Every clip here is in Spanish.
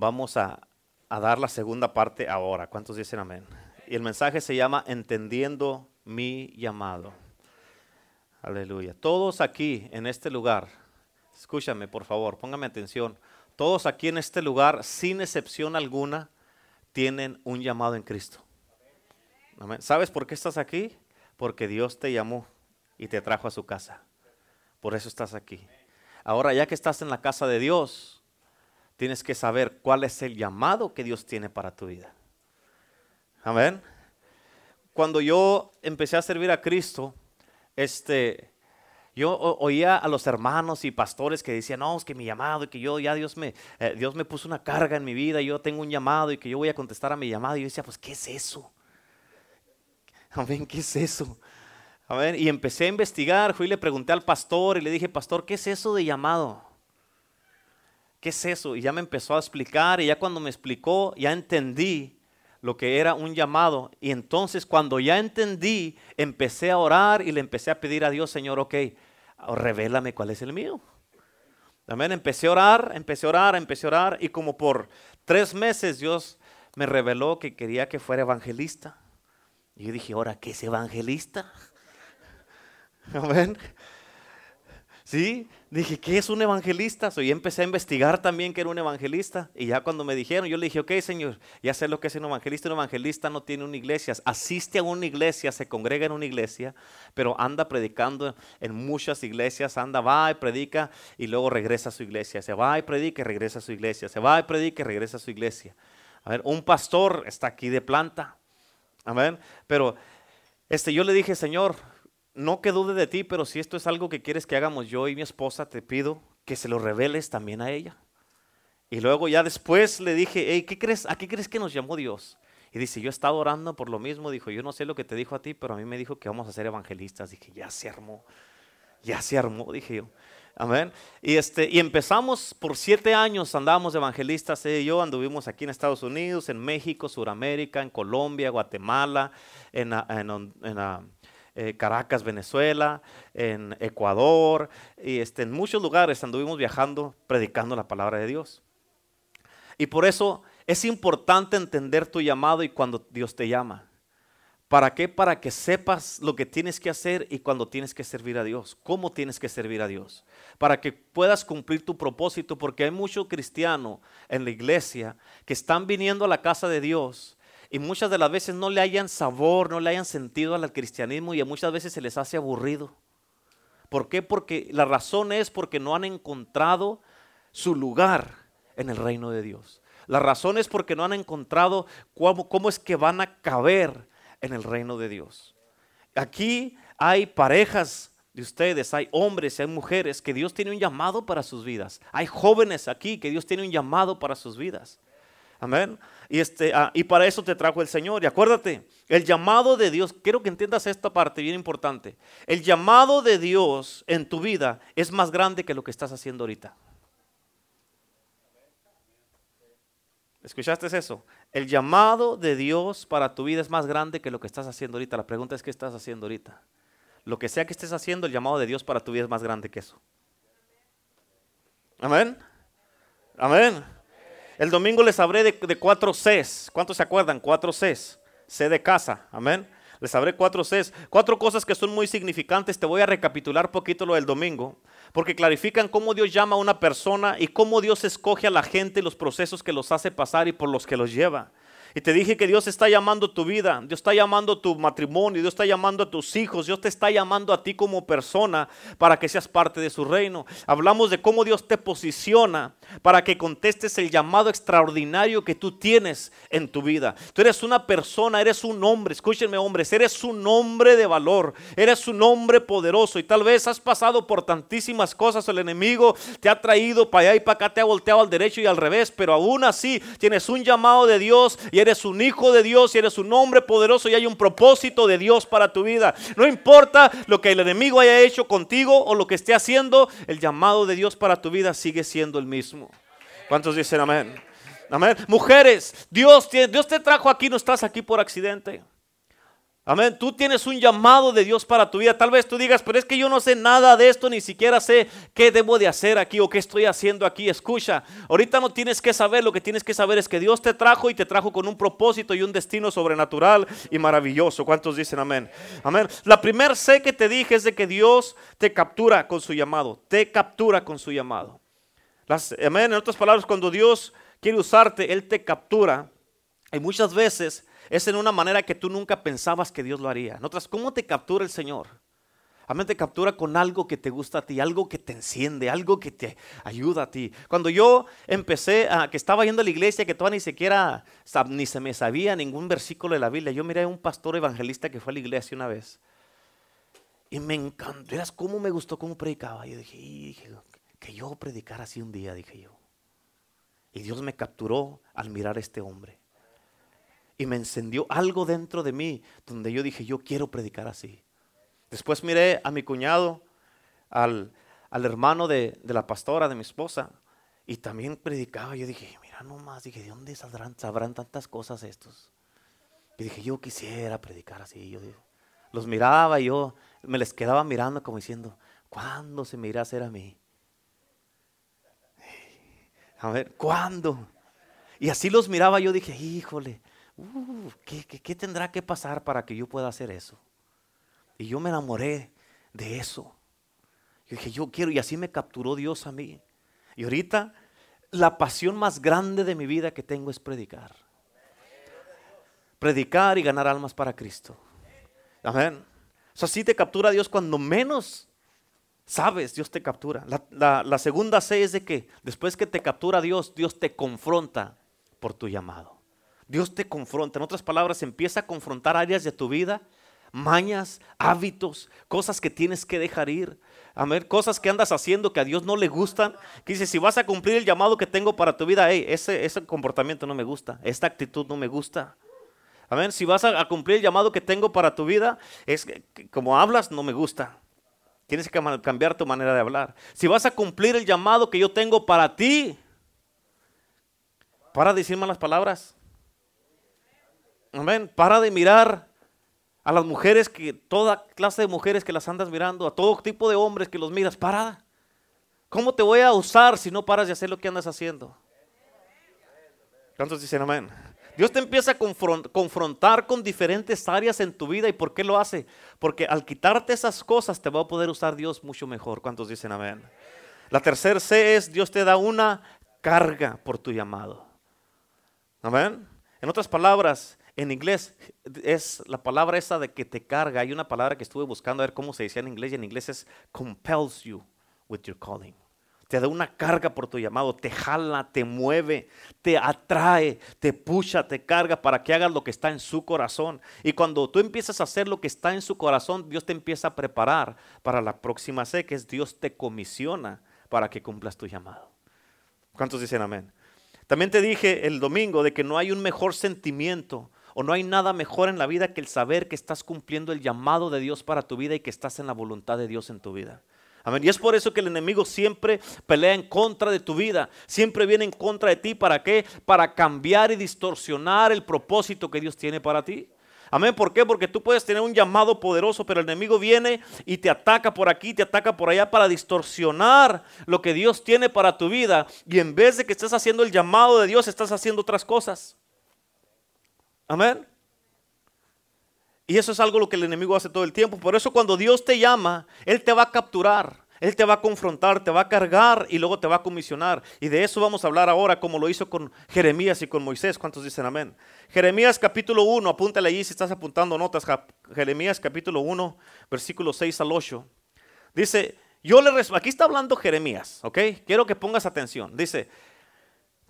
vamos a, a dar la segunda parte ahora. ¿Cuántos dicen amén? Y el mensaje se llama Entendiendo mi llamado. Aleluya. Todos aquí en este lugar, escúchame por favor, póngame atención. Todos aquí en este lugar, sin excepción alguna, tienen un llamado en Cristo. Amén. ¿Sabes por qué estás aquí? Porque Dios te llamó y te trajo a su casa. Por eso estás aquí. Ahora, ya que estás en la casa de Dios, tienes que saber cuál es el llamado que Dios tiene para tu vida. Amén. Cuando yo empecé a servir a Cristo, este, yo oía a los hermanos y pastores que decían, no, es que mi llamado y que yo ya Dios me, eh, Dios me puso una carga en mi vida, y yo tengo un llamado y que yo voy a contestar a mi llamado. Y yo decía, pues, ¿qué es eso? Amén, ¿qué es eso? Amén. Y empecé a investigar, fui y le pregunté al pastor y le dije, pastor, ¿qué es eso de llamado? ¿Qué es eso? Y ya me empezó a explicar y ya cuando me explicó, ya entendí lo que era un llamado. Y entonces cuando ya entendí, empecé a orar y le empecé a pedir a Dios, Señor, ok, revélame cuál es el mío. Amén. Empecé a orar, empecé a orar, empecé a orar. Y como por tres meses Dios me reveló que quería que fuera evangelista. Y yo dije, ahora, ¿qué es evangelista? Amén. Sí, dije, ¿qué es un evangelista? Y empecé a investigar también que era un evangelista. Y ya cuando me dijeron, yo le dije, ok, Señor, ya sé lo que es un evangelista. Un evangelista no tiene una iglesia, asiste a una iglesia, se congrega en una iglesia, pero anda predicando en muchas iglesias. Anda, va y predica y luego regresa a su iglesia. Se va y predica y regresa a su iglesia. Se va y predica y regresa a su iglesia. A ver, un pastor está aquí de planta. Amén. Pero este, yo le dije, Señor, no que dude de ti, pero si esto es algo que quieres que hagamos yo y mi esposa, te pido que se lo reveles también a ella. Y luego ya después le dije, hey, ¿qué crees? ¿a qué crees que nos llamó Dios? Y dice, yo he estado orando por lo mismo. Dijo, yo no sé lo que te dijo a ti, pero a mí me dijo que vamos a ser evangelistas. Dije, ya se armó, ya se armó, dije yo. Amén. Y, este, y empezamos por siete años, andábamos evangelistas, ella y yo anduvimos aquí en Estados Unidos, en México, Sudamérica, en Colombia, Guatemala, en, en, en eh, Caracas, Venezuela, en Ecuador, y este, en muchos lugares anduvimos viajando predicando la palabra de Dios. Y por eso es importante entender tu llamado y cuando Dios te llama. ¿Para qué? Para que sepas lo que tienes que hacer y cuando tienes que servir a Dios. ¿Cómo tienes que servir a Dios? Para que puedas cumplir tu propósito, porque hay muchos cristianos en la iglesia que están viniendo a la casa de Dios y muchas de las veces no le hayan sabor, no le hayan sentido al cristianismo y muchas veces se les hace aburrido. ¿Por qué? Porque la razón es porque no han encontrado su lugar en el reino de Dios. La razón es porque no han encontrado cómo, cómo es que van a caber en el reino de Dios. Aquí hay parejas de ustedes, hay hombres y hay mujeres que Dios tiene un llamado para sus vidas. Hay jóvenes aquí que Dios tiene un llamado para sus vidas. Amén. Y, este, ah, y para eso te trajo el Señor. Y acuérdate, el llamado de Dios, quiero que entiendas esta parte bien importante. El llamado de Dios en tu vida es más grande que lo que estás haciendo ahorita. ¿Escuchaste eso? El llamado de Dios para tu vida es más grande que lo que estás haciendo ahorita. La pregunta es, ¿qué estás haciendo ahorita? Lo que sea que estés haciendo, el llamado de Dios para tu vida es más grande que eso. Amén. Amén. El domingo les hablé de, cuatro Cs. ¿Cuántos se acuerdan? Cuatro Cs. C de casa. Amén. Les hablé cuatro Cs. Cuatro cosas que son muy significantes. Te voy a recapitular poquito lo del domingo. Porque clarifican cómo Dios llama a una persona y cómo Dios escoge a la gente, los procesos que los hace pasar y por los que los lleva. Y te dije que Dios está llamando tu vida, Dios está llamando tu matrimonio, Dios está llamando a tus hijos, Dios te está llamando a ti como persona para que seas parte de su reino. Hablamos de cómo Dios te posiciona para que contestes el llamado extraordinario que tú tienes en tu vida. Tú eres una persona, eres un hombre, escúchenme hombres, eres un hombre de valor, eres un hombre poderoso y tal vez has pasado por tantísimas cosas, el enemigo te ha traído para allá y para acá, te ha volteado al derecho y al revés, pero aún así tienes un llamado de Dios y eres un hijo de Dios y eres un hombre poderoso y hay un propósito de Dios para tu vida. No importa lo que el enemigo haya hecho contigo o lo que esté haciendo, el llamado de Dios para tu vida sigue siendo el mismo. ¿Cuántos dicen amén? Amén. Mujeres, Dios, Dios te trajo aquí, no estás aquí por accidente. Amén. Tú tienes un llamado de Dios para tu vida. Tal vez tú digas, pero es que yo no sé nada de esto, ni siquiera sé qué debo de hacer aquí o qué estoy haciendo aquí. Escucha, ahorita no tienes que saber, lo que tienes que saber es que Dios te trajo y te trajo con un propósito y un destino sobrenatural y maravilloso. ¿Cuántos dicen amén? Amén. La primer sé que te dije es de que Dios te captura con su llamado. Te captura con su llamado. Las, amén. En otras palabras, cuando Dios quiere usarte, Él te captura. Y muchas veces es en una manera que tú nunca pensabas que Dios lo haría. En otras, ¿cómo te captura el Señor? Amén, te captura con algo que te gusta a ti, algo que te enciende, algo que te ayuda a ti. Cuando yo empecé, a, que estaba yendo a la iglesia, que todavía ni siquiera, ni se me sabía ningún versículo de la Biblia, yo miré a un pastor evangelista que fue a la iglesia una vez. Y me encantó, cómo me gustó cómo predicaba. Yo dije, dije, que yo predicara así un día, dije yo. Y Dios me capturó al mirar a este hombre y me encendió algo dentro de mí donde yo dije, yo quiero predicar así. Después miré a mi cuñado, al, hermano de, la pastora, de mi esposa, y también predicaba. Yo dije, mira nomás, dije, ¿de dónde saldrán, sabrán tantas cosas estos? Y dije, yo quisiera predicar así. Yo los miraba y yo me les quedaba mirando como diciendo, ¿cuándo se me irá a hacer a mí? A ver, ¿cuándo? Y así los miraba, yo dije, híjole, ¿qué, tendrá que pasar para que yo pueda hacer eso? Y yo me enamoré de eso. Yo dije, yo quiero, y así me capturó Dios a mí. Y ahorita la pasión más grande de mi vida que tengo es predicar. Predicar y ganar almas para Cristo. Amén. O sea, sí te captura Dios cuando menos sabes, Dios te captura. La, la segunda C es de que después que te captura Dios, Dios te confronta por tu llamado. Dios te confronta. En otras palabras, empieza a confrontar áreas de tu vida, mañas, hábitos, cosas que tienes que dejar ir. Amén. Cosas que andas haciendo que a Dios no le gustan. Que dice, si vas a cumplir el llamado que tengo para tu vida, ese, ese comportamiento no me gusta. Esta actitud no me gusta. Amén. Si vas a, cumplir el llamado que tengo para tu vida, es como hablas, no me gusta. Tienes que cambiar tu manera de hablar. Si vas a cumplir el llamado que yo tengo para ti, para decir malas palabras. Amén. Para de mirar a las mujeres que, toda clase de mujeres que las andas mirando, a todo tipo de hombres que los miras. Para. ¿Cómo te voy a usar si no paras de hacer lo que andas haciendo? ¿Cuántos dicen amén? Dios te empieza a confrontar con diferentes áreas en tu vida. ¿Y por qué lo hace? Porque al quitarte esas cosas te va a poder usar Dios mucho mejor. ¿Cuántos dicen amén? La tercera C es Dios te da una carga por tu llamado. Amén. En otras palabras, en inglés es la palabra esa de que te carga. Hay una palabra que estuve buscando a ver cómo se decía en inglés y en inglés es compels you with your calling. Te da una carga por tu llamado, te jala, te mueve, te atrae, te pucha, te carga para que hagas lo que está en su corazón. Y cuando tú empiezas a hacer lo que está en su corazón, Dios te empieza a preparar para la próxima C, que es Dios te comisiona para que cumplas tu llamado. ¿Cuántos dicen amén? También te dije el domingo de que no hay un mejor sentimiento o no hay nada mejor en la vida que el saber que estás cumpliendo el llamado de Dios para tu vida y que estás en la voluntad de Dios en tu vida. Amén. Y es por eso que el enemigo siempre pelea en contra de tu vida. Siempre viene en contra de ti. ¿Para qué? Para cambiar y distorsionar el propósito que Dios tiene para ti. Amén. ¿Por qué? Porque tú puedes tener un llamado poderoso, pero el enemigo viene y te ataca por aquí, te ataca por allá para distorsionar lo que Dios tiene para tu vida. Y en vez de que estés haciendo el llamado de Dios, estás haciendo otras cosas. Amén. Y eso es algo lo que el enemigo hace todo el tiempo. Por eso cuando Dios te llama, Él te va a capturar. Él te va a confrontar, te va a cargar y luego te va a comisionar. Y de eso vamos a hablar ahora, como lo hizo con Jeremías y con Moisés. ¿Cuántos dicen amén? Jeremías capítulo 1, apúntale allí si estás apuntando notas. Jeremías capítulo 1, versículo 6 al 8. Dice, yo le aquí está hablando Jeremías, ¿ok? Quiero que pongas atención. Dice,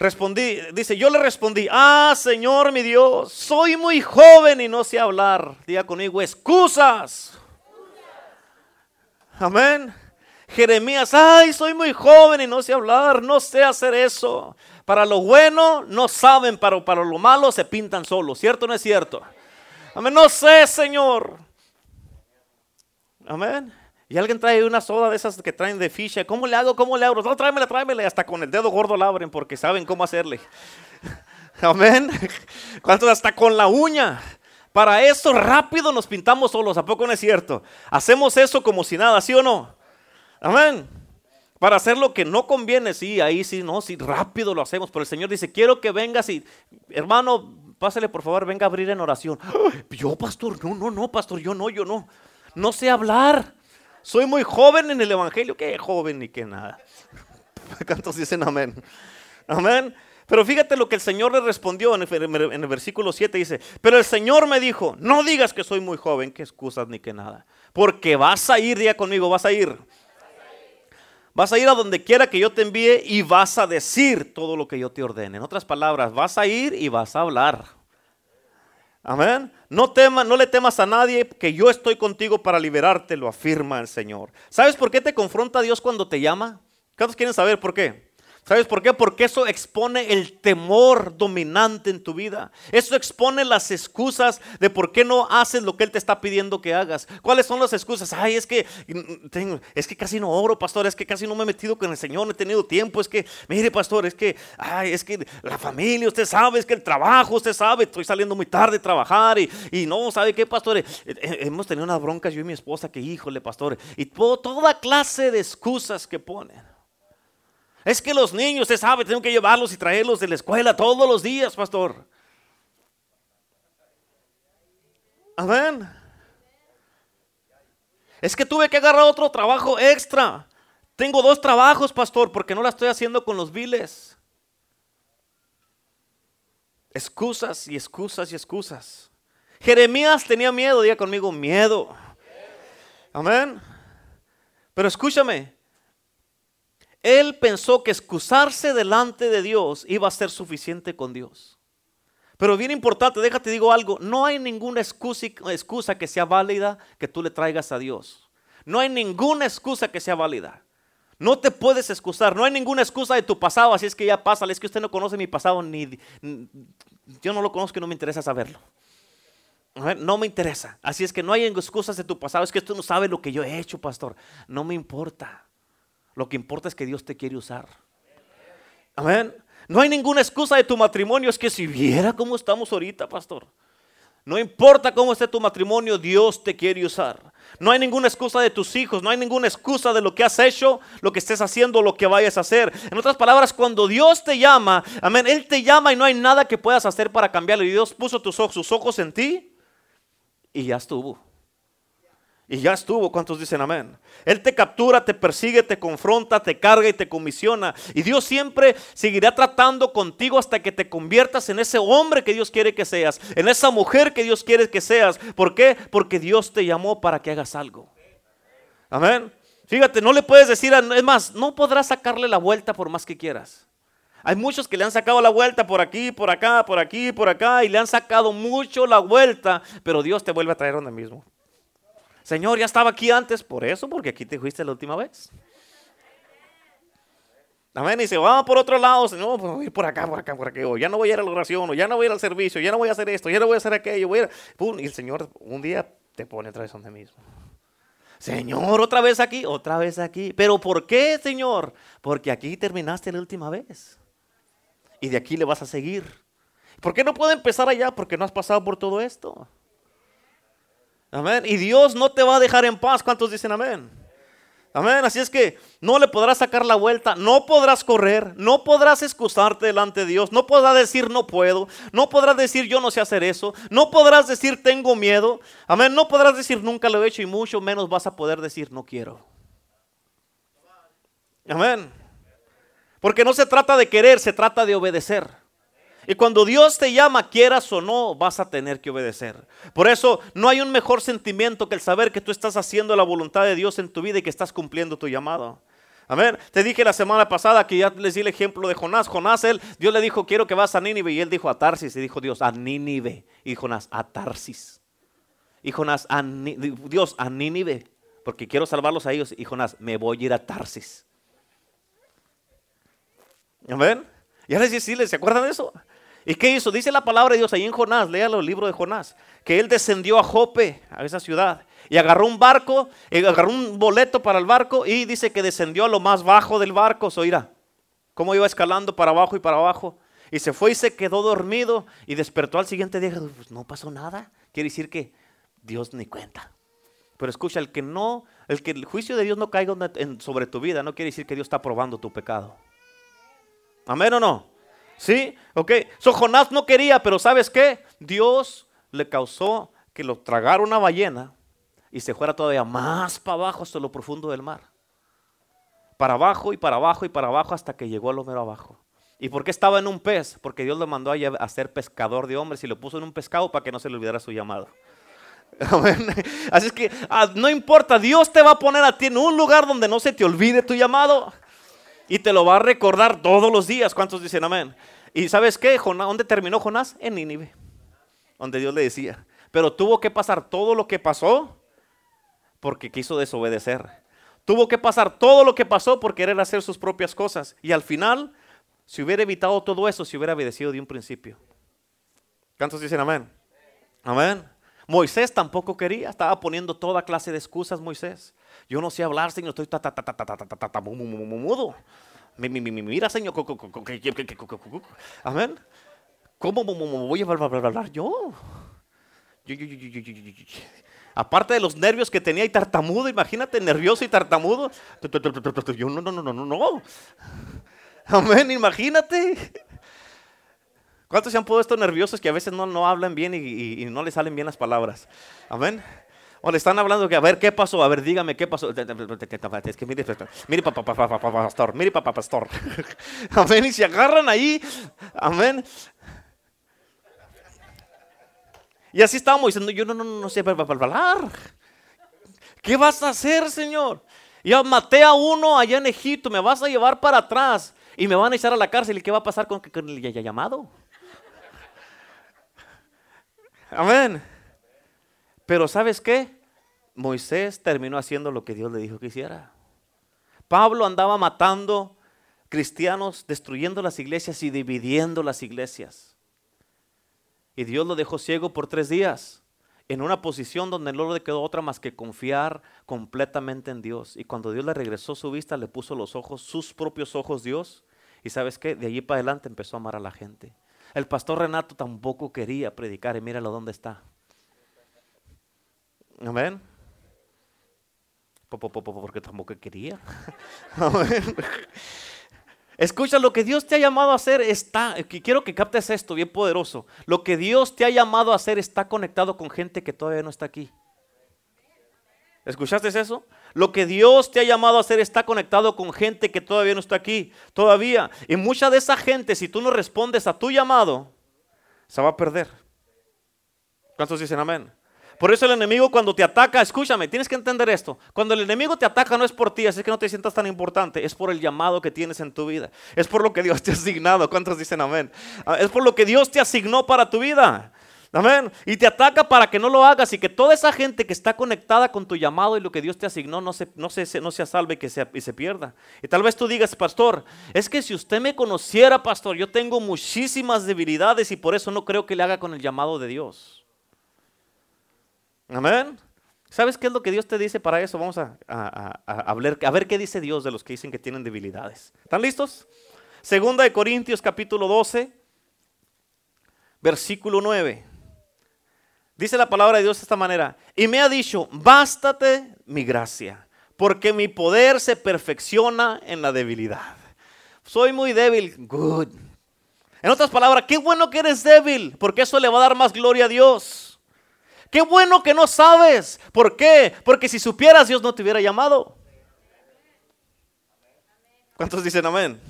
Respondí, dice, yo le respondí, ah, Señor mi Dios, soy muy joven y no sé hablar. Diga conmigo, excusas. Amén. Jeremías, ay, soy muy joven y no sé hablar, no sé hacer eso. Para lo bueno no saben, pero para lo malo se pintan solos, ¿cierto o no es cierto? Amén, no sé, Señor. Amén. Y alguien trae una soda de esas que traen de ficha. ¿Cómo le hago? ¿Cómo le hago? No, tráemela, tráemela. Hasta con el dedo gordo la abren porque saben cómo hacerle. Amén. ¿Cuántos hasta con la uña? Para eso rápido nos pintamos solos, ¿a poco no es cierto? Hacemos eso como si nada, ¿sí o no? Amén. Para hacer lo que no conviene, sí, ahí sí, no, sí, rápido lo hacemos. Pero el Señor dice, quiero que vengas y, hermano, pásale por favor, venga a abrir en oración. Yo, pastor, no, no, no, pastor, yo no, yo no. No sé hablar. Soy muy joven en el Evangelio. ¿Qué joven ni qué nada? ¿Cuántos dicen amén? Amén. Pero fíjate lo que el Señor le respondió en el, versículo 7. Dice, pero el Señor me dijo, no digas que soy muy joven, que excusas ni que nada. Porque vas a ir, día conmigo, vas a ir. Vas a ir a donde quiera que yo te envíe y vas a decir todo lo que yo te ordene. En otras palabras, vas a ir y vas a hablar. Amén. No, no le temas a nadie, que yo estoy contigo para liberarte, lo afirma el Señor. ¿Sabes por qué te confronta Dios cuando te llama? ¿Cuántos quieren saber por qué? ¿Sabes por qué? Porque eso expone el temor dominante en tu vida. Eso expone las excusas de por qué no haces lo que Él te está pidiendo que hagas. ¿Cuáles son las excusas? Ay, es que, tengo, es que casi no oro, pastor. Es que casi no me he metido con el Señor. No he tenido tiempo. Es que, mire, pastor, es que, ay, es que la familia, usted sabe, es que el trabajo, usted sabe, estoy saliendo muy tarde a trabajar. Y, y no, ¿sabe qué, pastor? Eh, eh, hemos tenido unas broncas yo y mi esposa que, híjole, pastor. Y toda clase de excusas que ponen. Es que los niños, usted sabe, tengo que llevarlos y traerlos de la escuela todos los días, pastor. Amén. Es que tuve que agarrar otro trabajo extra. Tengo dos trabajos, pastor, porque no la estoy haciendo con los viles. Excusas y excusas y excusas. Jeremías tenía miedo, diga conmigo, miedo. Amén. Pero escúchame, él pensó que excusarse delante de Dios iba a ser suficiente con Dios. Pero bien importante, déjate digo algo, no hay ninguna excusa, que sea válida que tú le traigas a Dios. No hay ninguna excusa que sea válida. No te puedes excusar, no hay ninguna excusa de tu pasado, así es que ya pasa, es que usted no conoce mi pasado, ni yo no lo conozco y no me interesa saberlo. No me interesa, así es que no hay excusas de tu pasado, es que usted no sabe lo que yo he hecho, pastor, no me importa. Lo que importa es que Dios te quiere usar. Amén. No hay ninguna excusa de tu matrimonio. Es que si viera cómo estamos ahorita, pastor. No importa cómo esté tu matrimonio, Dios te quiere usar. No hay ninguna excusa de tus hijos, no hay ninguna excusa de lo que has hecho, lo que estés haciendo, lo que vayas a hacer. En otras palabras, cuando Dios te llama, amén, Él te llama y no hay nada que puedas hacer para cambiarlo. Y Dios puso tus ojos, sus ojos en ti y ya estuvo. Y ya estuvo, ¿cuántos dicen amén? Él te captura, te persigue, te confronta, te carga y te comisiona. Y Dios siempre seguirá tratando contigo hasta que te conviertas en ese hombre que Dios quiere que seas, en esa mujer que Dios quiere que seas. ¿Por qué? Porque Dios te llamó para que hagas algo. Amén. Fíjate, no le puedes decir, es más, no podrás sacarle la vuelta por más que quieras. Hay muchos que le han sacado la vuelta por aquí, por acá, por aquí, por acá, y le han sacado mucho la vuelta, pero Dios te vuelve a traer donde mismo. Señor, ya estaba aquí antes, por eso, porque aquí te fuiste la última vez. Amén. Y se va por otro lado, Señor, pues voy por acá, por acá, por aquí. O ya no voy a ir a la oración, o ya no voy a ir al servicio, ya no voy a hacer esto, ya no voy a hacer aquello. Voy Y el Señor un día te pone otra vez donde mismo. Señor, otra vez aquí, otra vez aquí. ¿Pero por qué, Señor? Porque aquí terminaste la última vez. Y de aquí le vas a seguir. ¿Por qué no puedo empezar allá? Porque no has pasado por todo esto. Amén. Y Dios no te va a dejar en paz. ¿Cuántos dicen amén? Amén. Así es que no le podrás sacar la vuelta, no podrás correr, no podrás excusarte delante de Dios, no podrás decir no puedo, no podrás decir yo no sé hacer eso, no podrás decir tengo miedo. Amén. No podrás decir nunca lo he hecho y mucho menos vas a poder decir no quiero. Amén. Porque no se trata de querer, se trata de obedecer. Y cuando Dios te llama, quieras o no, vas a tener que obedecer. Por eso no hay un mejor sentimiento que el saber que tú estás haciendo la voluntad de Dios en tu vida y que estás cumpliendo tu llamado. Amén. Te dije la semana pasada que ya les di el ejemplo de Jonás. Jonás, él, Dios le dijo, quiero que vas a Nínive. Y él dijo a Tarsis. Y dijo Dios, a Nínive. Y Jonás, a Tarsis. Y Jonás, a Dios, a Nínive. Porque quiero salvarlos a ellos. Y Jonás, me voy a ir a Tarsis. Amén. Y ahora sí, ¿se acuerdan de eso? ¿Y qué hizo? Dice la palabra de Dios ahí en Jonás, léalo el libro de Jonás, que él descendió a Jope, a esa ciudad, y agarró un barco, y agarró un boleto para el barco y dice que descendió a lo más bajo del barco, oirá, cómo iba escalando para abajo y para abajo. Y se fue y se quedó dormido y despertó al siguiente día. Pues no pasó nada. Quiere decir que Dios ni cuenta. Pero escucha, el que no, el que el juicio de Dios no caiga sobre tu vida, no quiere decir que Dios está probando tu pecado. Amén o no. ¿Sí? Ok. So Jonás no quería, pero ¿sabes qué? Dios le causó que lo tragara una ballena y se fuera todavía más para abajo hasta lo profundo del mar. Para abajo y para abajo y para abajo hasta que llegó a lo abajo. ¿Y por qué estaba en un pez? Porque Dios le mandó a ser pescador de hombres y lo puso en un pescado para que no se le olvidara su llamado. Así es que ah, no importa, Dios te va a poner a ti en un lugar donde no se te olvide tu llamado. Y te lo va a recordar todos los días. ¿Cuántos dicen amén? ¿Y sabes qué? ¿Dónde terminó Jonás? En Nínive. Donde Dios le decía. Pero tuvo que pasar todo lo que pasó porque quiso desobedecer. Tuvo que pasar todo lo que pasó por querer hacer sus propias cosas. Y al final si hubiera evitado todo eso, si hubiera obedecido de un principio. ¿Cuántos dicen amén? Amén. Moisés tampoco quería, estaba poniendo toda clase de excusas Moisés. Yo no sé hablar, Señor, estoy mudo. Mira, Señor, amén. ¿Cómo voy a hablar yo? Aparte de los nervios que tenía y tartamudo, imagínate, nervioso y tartamudo. Yo no, no, no, no, no. Amén, imagínate. ¿Cuántos se han puesto nerviosos que a veces no, no hablan bien y, no les salen bien las palabras? Amén. O le están hablando que a ver qué pasó, a ver dígame qué pasó. Es que mire, mire papá, papá, pastor, mire papá, pastor. Amén. Y se agarran ahí. Amén. Y así estábamos diciendo, yo no, no, no sé hablar. ¿Qué vas a hacer, Señor? Ya maté a uno allá en Egipto, me vas a llevar para atrás y me van a echar a la cárcel. ¿Y qué va a pasar con, con el llamado? Amén. Pero ¿sabes qué? Moisés terminó haciendo lo que Dios le dijo que hiciera. Pablo andaba matando cristianos, destruyendo las iglesias y dividiendo las iglesias. Y Dios lo dejó ciego por tres días, en una posición donde no le quedó otra más que confiar completamente en Dios. Y cuando Dios le regresó su vista, le puso los ojos, sus propios ojos Dios, y sabes qué, de allí para adelante empezó a amar a la gente. El pastor Renato tampoco quería predicar y míralo dónde está. Amén. Porque tampoco quería. Amén. Escucha, lo que Dios te ha llamado a hacer está, quiero que captes esto bien poderoso. Lo que Dios te ha llamado a hacer está conectado con gente que todavía no está aquí. ¿Escuchaste eso? Lo que Dios te ha llamado a hacer está conectado con gente que todavía no está aquí, todavía. Y mucha de esa gente, si tú no respondes a tu llamado, se va a perder. ¿Cuántos dicen amén? Por eso el enemigo cuando te ataca, escúchame, tienes que entender esto. Cuando el enemigo te ataca no es por ti, así que no te sientas tan importante, es por el llamado que tienes en tu vida. Es por lo que Dios te ha asignado. ¿Cuántos dicen amén? Ah, es por lo que Dios te asignó para tu vida. Amén. Y te ataca para que no lo hagas y que toda esa gente que está conectada con tu llamado y lo que Dios te asignó no se, no se, no se salve que y se pierda. Y tal vez tú digas, pastor, es que si usted me conociera, pastor, yo tengo muchísimas debilidades y por eso no creo que le haga con el llamado de Dios. Amén. ¿Sabes qué es lo que Dios te dice para eso? Vamos a, a, a ver qué dice Dios de los que dicen que tienen debilidades. ¿Están listos? Segunda de Corintios capítulo 12, versículo 9. Dice la palabra de Dios de esta manera. Y me ha dicho, bástate mi gracia, porque mi poder se perfecciona en la debilidad. Soy muy débil. Good. En otras palabras, qué bueno que eres débil, porque eso le va a dar más gloria a Dios. Qué bueno que no sabes. ¿Por qué? Porque si supieras, Dios no te hubiera llamado. ¿Cuántos dicen amén?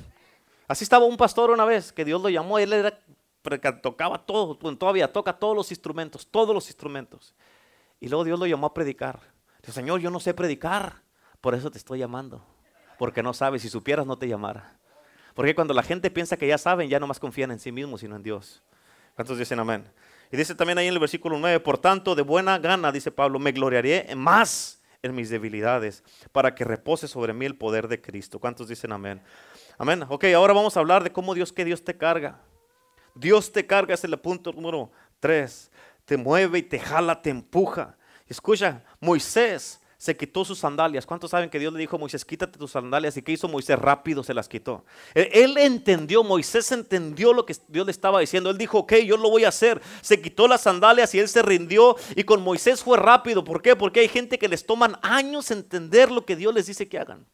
Así estaba un pastor una vez que Dios lo llamó. Él tocaba todo, todavía toca todos los instrumentos, todos los instrumentos. Y luego Dios lo llamó a predicar. Dijo, Señor, yo no sé predicar, por eso te estoy llamando. Porque no sabes, si supieras no te llamara. Porque cuando la gente piensa que ya saben, ya no más confían en sí mismos, sino en Dios. ¿Cuántos dicen amén? Y dice también ahí en el versículo 9, por tanto, de buena gana, dice Pablo, me gloriaré más en mis debilidades, para que repose sobre mí el poder de Cristo. ¿Cuántos dicen amén? Amén. Ok, ahora vamos a hablar de cómo Dios, que Dios te carga. Dios te carga, es el punto número tres. Te mueve y te jala, te empuja. Escucha, Moisés se quitó sus sandalias. ¿Cuántos saben que Dios le dijo a Moisés, quítate tus sandalias? ¿Y qué hizo Moisés? Rápido se las quitó. Él, entendió, Moisés entendió lo que Dios le estaba diciendo. Él dijo, ok, yo lo voy a hacer. Se quitó las sandalias y él se rindió. Y con Moisés fue rápido. ¿Por qué? Porque hay gente que les toman años entender lo que Dios les dice que hagan.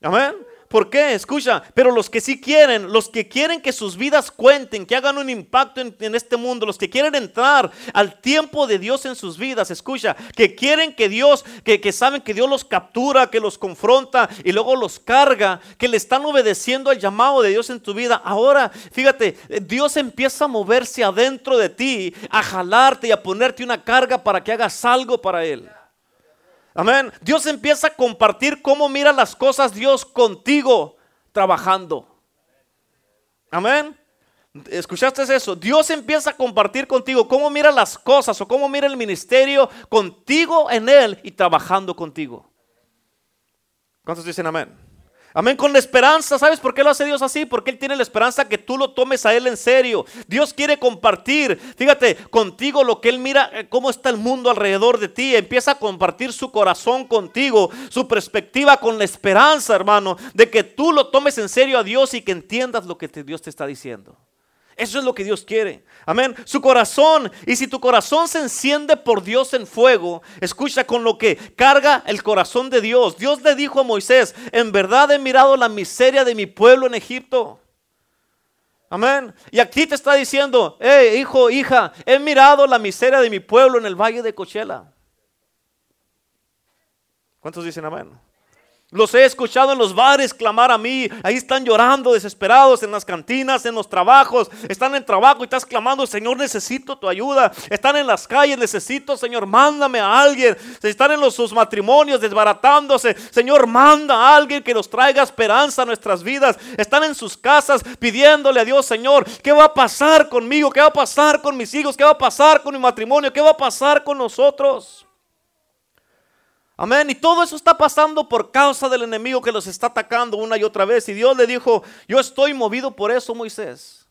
Amén. ¿Por qué? Escucha, pero los que sí quieren, los que quieren que sus vidas cuenten, que hagan un impacto en, este mundo, los que quieren entrar al tiempo de Dios en sus vidas, escucha, que quieren que Dios, que, que saben que Dios los captura, que los confronta y luego los carga, que le están obedeciendo al llamado de Dios en tu vida. Ahora, fíjate, Dios empieza a moverse adentro de ti, a jalarte y a ponerte una carga para que hagas algo para Él. Amén. Dios empieza a compartir cómo mira las cosas Dios contigo trabajando. Amén. ¿Escuchaste eso? Dios empieza a compartir contigo cómo mira las cosas o cómo mira el ministerio contigo en Él y trabajando contigo. ¿Cuántos dicen amén? Amén, con la esperanza. ¿Sabes por qué lo hace Dios así? Porque Él tiene la esperanza que tú lo tomes a Él en serio. Dios quiere compartir, fíjate, contigo lo que Él mira, eh, cómo está el mundo alrededor de ti. Empieza a compartir su corazón contigo, su perspectiva con la esperanza, hermano, de que tú lo tomes en serio a Dios y que entiendas lo que Dios te está diciendo. Eso es lo que Dios quiere. Amén. Su corazón. Y si tu corazón se enciende por Dios en fuego, escucha con lo que carga el corazón de Dios. Dios le dijo a Moisés, en verdad he mirado la miseria de mi pueblo en Egipto. Amén. Y aquí te está diciendo, hey, hijo, hija, he mirado la miseria de mi pueblo en el valle de Cochela. ¿Cuántos dicen amén? Los he escuchado en los bares clamar a mí. Ahí están llorando, desesperados, en las cantinas, en los trabajos. Están en trabajo y estás clamando, Señor, necesito tu ayuda. Están en las calles, necesito, Señor, mándame a alguien. Están en los, sus matrimonios desbaratándose. Señor, manda a alguien que nos traiga esperanza a nuestras vidas. Están en sus casas pidiéndole a Dios, Señor, ¿qué va a pasar conmigo? ¿Qué va a pasar con mis hijos? ¿Qué va a pasar con mi matrimonio? ¿Qué va a pasar con nosotros? Amén. Y todo eso está pasando por causa del enemigo que los está atacando una y otra vez. Y Dios le dijo, yo estoy movido por eso, Moisés.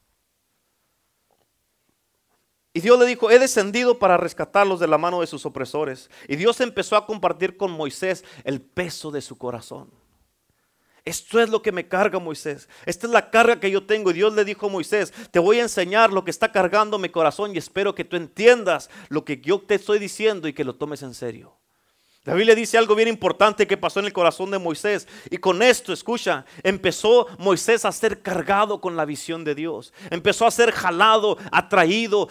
Y Dios le dijo, he descendido para rescatarlos de la mano de sus opresores. Y Dios empezó a compartir con Moisés el peso de su corazón. Esto es lo que me carga Moisés. Esta es la carga que yo tengo. Y Dios le dijo a Moisés, te voy a enseñar lo que está cargando mi corazón y espero que tú entiendas lo que yo te estoy diciendo y que lo tomes en serio. La Biblia dice algo bien importante que pasó en el corazón de Moisés. Y con esto, escucha, empezó Moisés a ser cargado con la visión de Dios. Empezó a ser jalado, atraído.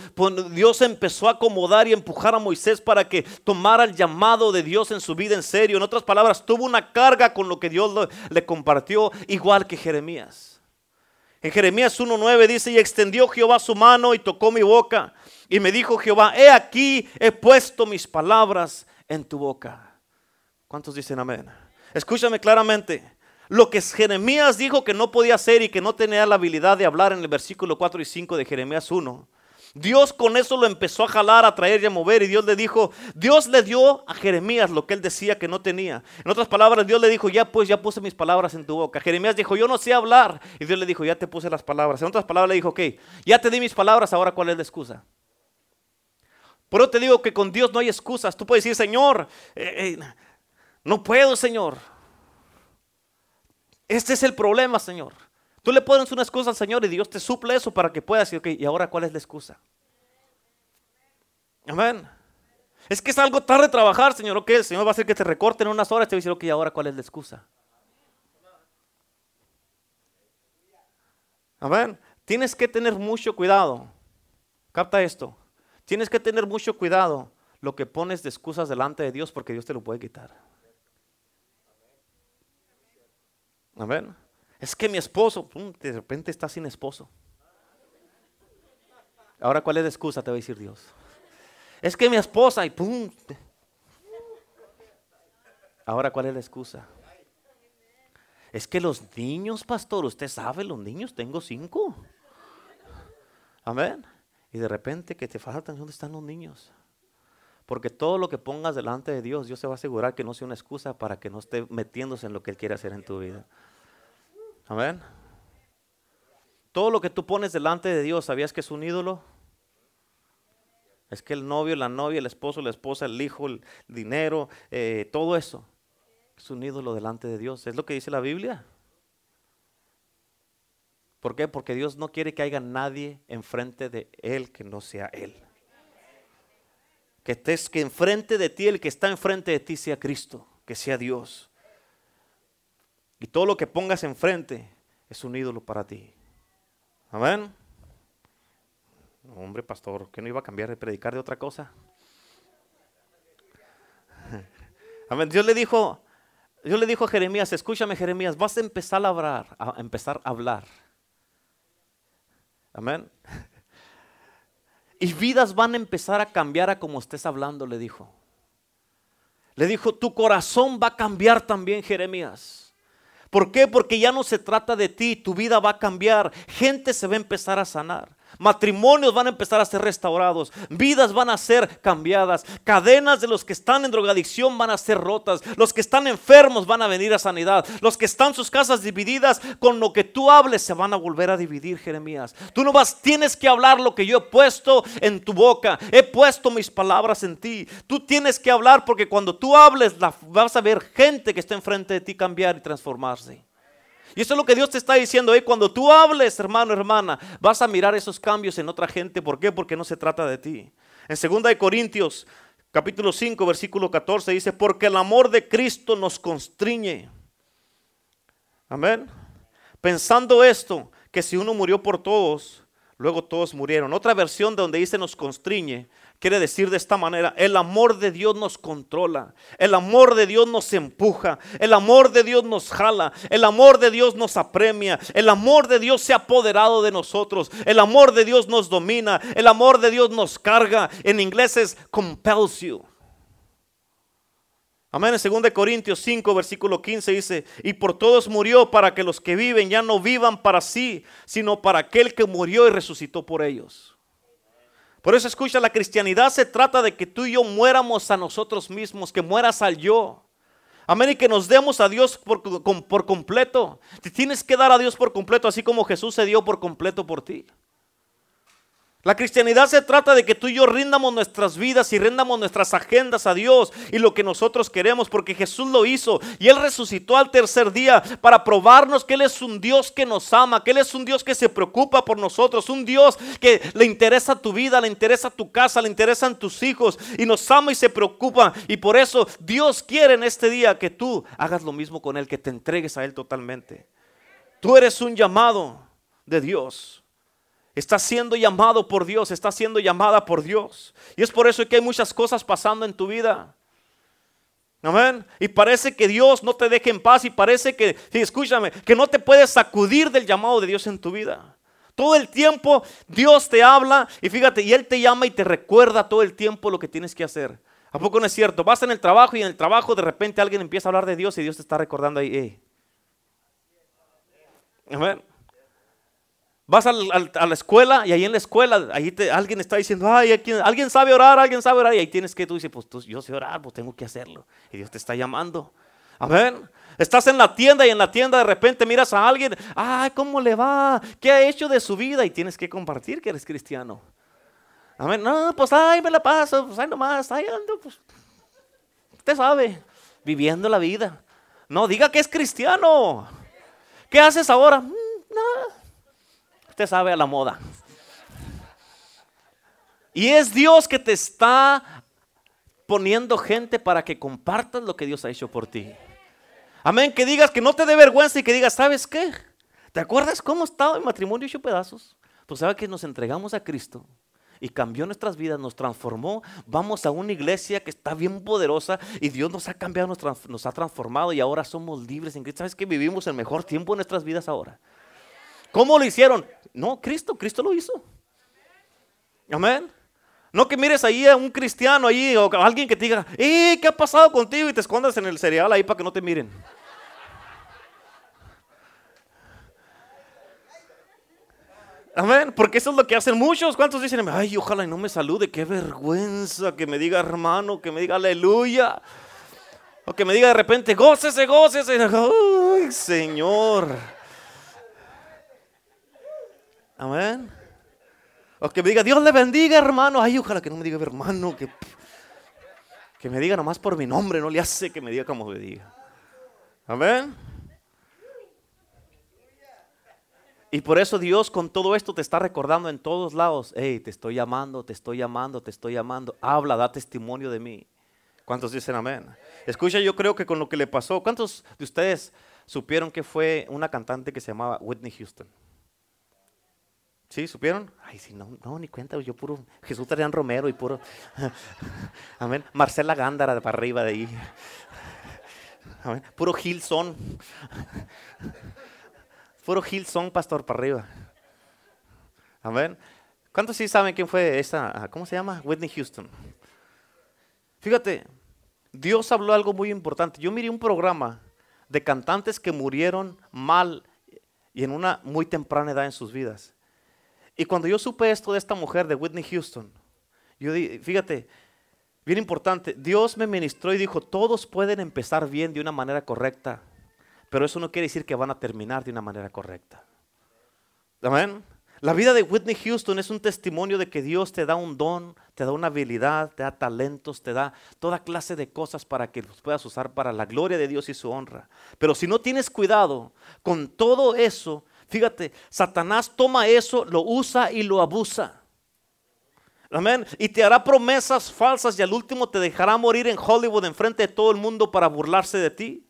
Dios empezó a acomodar y empujar a Moisés para que tomara el llamado de Dios en su vida en serio. En otras palabras, tuvo una carga con lo que Dios le compartió, igual que Jeremías. En Jeremías 1.9 dice, y extendió Jehová su mano y tocó mi boca. Y me dijo Jehová, he aquí, he puesto mis palabras en tu boca. ¿Cuántos dicen amén? Escúchame claramente. Lo que Jeremías dijo que no podía hacer y que no tenía la habilidad de hablar en el versículo 4 y 5 de Jeremías 1. Dios con eso lo empezó a jalar, a traer y a mover. Y Dios le dijo, Dios le dio a Jeremías lo que él decía que no tenía. En otras palabras, Dios le dijo, ya pues, ya puse mis palabras en tu boca. Jeremías dijo, yo no sé hablar. Y Dios le dijo, ya te puse las palabras. En otras palabras, le dijo, ok, ya te di mis palabras, ahora cuál es la excusa. Por eso te digo que con Dios no hay excusas. Tú puedes decir, Señor, eh, eh, no puedo, Señor. Este es el problema, Señor. Tú le pones una excusa al Señor y Dios te suple eso para que puedas decir, ok, ¿y ahora cuál es la excusa? Amén. Es que es algo tarde trabajar, Señor. Ok, el Señor va a hacer que te recorten unas horas y te va a decir, ok, ¿y ahora cuál es la excusa? Amén. Tienes que tener mucho cuidado. Capta esto. Tienes que tener mucho cuidado lo que pones de excusas delante de Dios porque Dios te lo puede quitar. Amén. Es que mi esposo, de repente está sin esposo. Ahora, ¿cuál es la excusa? Te va a decir Dios. Es que mi esposa y pum. Ahora, ¿cuál es la excusa? Es que los niños, pastor, usted sabe, los niños, tengo cinco. Amén. Y de repente que te faltan, ¿dónde están los niños? Porque todo lo que pongas delante de Dios, Dios se va a asegurar que no sea una excusa para que no esté metiéndose en lo que Él quiere hacer en tu vida. Amén. Todo lo que tú pones delante de Dios, ¿sabías que es un ídolo? Es que el novio, la novia, el esposo, la esposa, el hijo, el dinero, eh, todo eso es un ídolo delante de Dios. Es lo que dice la Biblia. ¿Por qué? Porque Dios no quiere que haya nadie enfrente de Él que no sea Él. Que estés que enfrente de ti, el que está enfrente de ti sea Cristo, que sea Dios. Y todo lo que pongas enfrente es un ídolo para ti. Amén. Hombre, pastor, ¿que no iba a cambiar de predicar de otra cosa? Amén. Dios le dijo, Dios le dijo a Jeremías, escúchame Jeremías, vas a empezar a hablar, a empezar a hablar. Amén. Y vidas van a empezar a cambiar a como estés hablando, le dijo. Le dijo, tu corazón va a cambiar también, Jeremías. ¿Por qué? Porque ya no se trata de ti, tu vida va a cambiar. Gente se va a empezar a sanar. Matrimonios van a empezar a ser restaurados, vidas van a ser cambiadas, cadenas de los que están en drogadicción van a ser rotas, los que están enfermos van a venir a sanidad, los que están sus casas divididas con lo que tú hables se van a volver a dividir, Jeremías. Tú no vas, tienes que hablar lo que yo he puesto en tu boca, he puesto mis palabras en ti. Tú tienes que hablar porque cuando tú hables vas a ver gente que está enfrente de ti cambiar y transformarse. Y eso es lo que Dios te está diciendo. hoy. Cuando tú hables, hermano, hermana, vas a mirar esos cambios en otra gente. ¿Por qué? Porque no se trata de ti. En 2 Corintios, capítulo 5, versículo 14, dice, porque el amor de Cristo nos constriñe. Amén. Pensando esto, que si uno murió por todos, luego todos murieron. Otra versión de donde dice nos constriñe, Quiere decir de esta manera, el amor de Dios nos controla, el amor de Dios nos empuja, el amor de Dios nos jala, el amor de Dios nos apremia, el amor de Dios se ha apoderado de nosotros, el amor de Dios nos domina, el amor de Dios nos carga. En inglés es compels you. Amén. En 2 Corintios 5, versículo 15 dice, y por todos murió para que los que viven ya no vivan para sí, sino para aquel que murió y resucitó por ellos. Por eso escucha, la cristianidad se trata de que tú y yo muéramos a nosotros mismos, que mueras al yo. Amén, y que nos demos a Dios por, por completo. Te tienes que dar a Dios por completo, así como Jesús se dio por completo por ti. La cristianidad se trata de que tú y yo rindamos nuestras vidas y rindamos nuestras agendas a Dios y lo que nosotros queremos, porque Jesús lo hizo y Él resucitó al tercer día para probarnos que Él es un Dios que nos ama, que Él es un Dios que se preocupa por nosotros, un Dios que le interesa tu vida, le interesa tu casa, le interesan tus hijos y nos ama y se preocupa. Y por eso Dios quiere en este día que tú hagas lo mismo con Él, que te entregues a Él totalmente. Tú eres un llamado de Dios. Está siendo llamado por Dios, está siendo llamada por Dios. Y es por eso que hay muchas cosas pasando en tu vida. Amén. Y parece que Dios no te deja en paz y parece que, escúchame, que no te puedes sacudir del llamado de Dios en tu vida. Todo el tiempo Dios te habla y fíjate, y Él te llama y te recuerda todo el tiempo lo que tienes que hacer. ¿A poco no es cierto? Vas en el trabajo y en el trabajo de repente alguien empieza a hablar de Dios y Dios te está recordando ahí. Amén. Vas a la, escuela y ahí en la escuela, ahí alguien está diciendo, ay, alguien sabe orar, alguien sabe orar. Y ahí tienes que, tú dices, pues yo sé orar, pues tengo que hacerlo. Y Dios te está llamando. Amén. Estás en la tienda y en la tienda de repente miras a alguien, ay, ¿cómo le va? ¿Qué ha hecho de su vida? Y tienes que compartir que eres cristiano. Amén. No, pues ay, me la paso, pues ay nomás, ahí ando, pues. Usted sabe, viviendo la vida. No, diga que es cristiano. ¿Qué haces ahora? Sabe a la moda. Y es Dios que te está poniendo gente para que compartas lo que Dios ha hecho por ti. Amén, que digas que no te dé vergüenza y que digas, ¿sabes qué? ¿Te acuerdas cómo estaba el matrimonio hecho pedazos? Pues sabes que nos entregamos a Cristo y cambió nuestras vidas, nos transformó. Vamos a una iglesia que está bien poderosa y Dios nos ha cambiado, nos, ha transformado y ahora somos libres en Cristo. ¿Sabes que vivimos el mejor tiempo de nuestras vidas ahora? ¿Cómo lo hicieron? No, Cristo, Cristo lo hizo. Amén. No que mires ahí a un cristiano ahí o a alguien que te diga, ¿eh, ¿qué ha pasado contigo? Y te escondas en el cereal ahí para que no te miren. Amén, porque eso es lo que hacen muchos. ¿Cuántos dicen, ay, ojalá y no me salude? Qué vergüenza que me diga hermano, que me diga aleluya. O que me diga de repente, gócese, gócese. Ay, Señor. Amén. O que me diga, Dios le bendiga, hermano. Ay, ojalá que no me diga hermano. Que, que me diga nomás por mi nombre. No le hace que me diga como me diga. Amén. Y por eso Dios con todo esto te está recordando en todos lados, hey, te estoy llamando, te estoy llamando, te estoy llamando, habla, da testimonio de mí. ¿Cuántos dicen amén? Escucha, yo creo que con lo que le pasó, ¿cuántos de ustedes supieron que fue una cantante que se llamaba Whitney Houston? ¿Sí? ¿Supieron? Ay, sí, no, no, ni cuenta, yo puro Jesús Adrián Romero y puro, amén, Marcela Gándara para arriba de ahí, amén, puro Gilson. Puro Hillsong, pastor, para arriba. Amén. ¿Cuántos sí saben quién fue esa? ¿Cómo se llama? Whitney Houston. Fíjate, Dios habló algo muy importante. Yo miré un programa de cantantes que murieron mal y en una muy temprana edad en sus vidas. Y cuando yo supe esto de esta mujer, de Whitney Houston, yo fíjate, bien importante, Dios me ministró y dijo, todos pueden empezar bien de una manera correcta, pero eso no quiere decir que van a terminar de una manera correcta. Amén. La vida de Whitney Houston es un testimonio de que Dios te da un don, te da una habilidad, te da talentos, te da toda clase de cosas para que los puedas usar para la gloria de Dios y su honra. Pero si no tienes cuidado con todo eso, fíjate, Satanás toma eso, lo usa y lo abusa. Amén. Y te hará promesas falsas y al último te dejará morir en Hollywood enfrente de todo el mundo para burlarse de ti.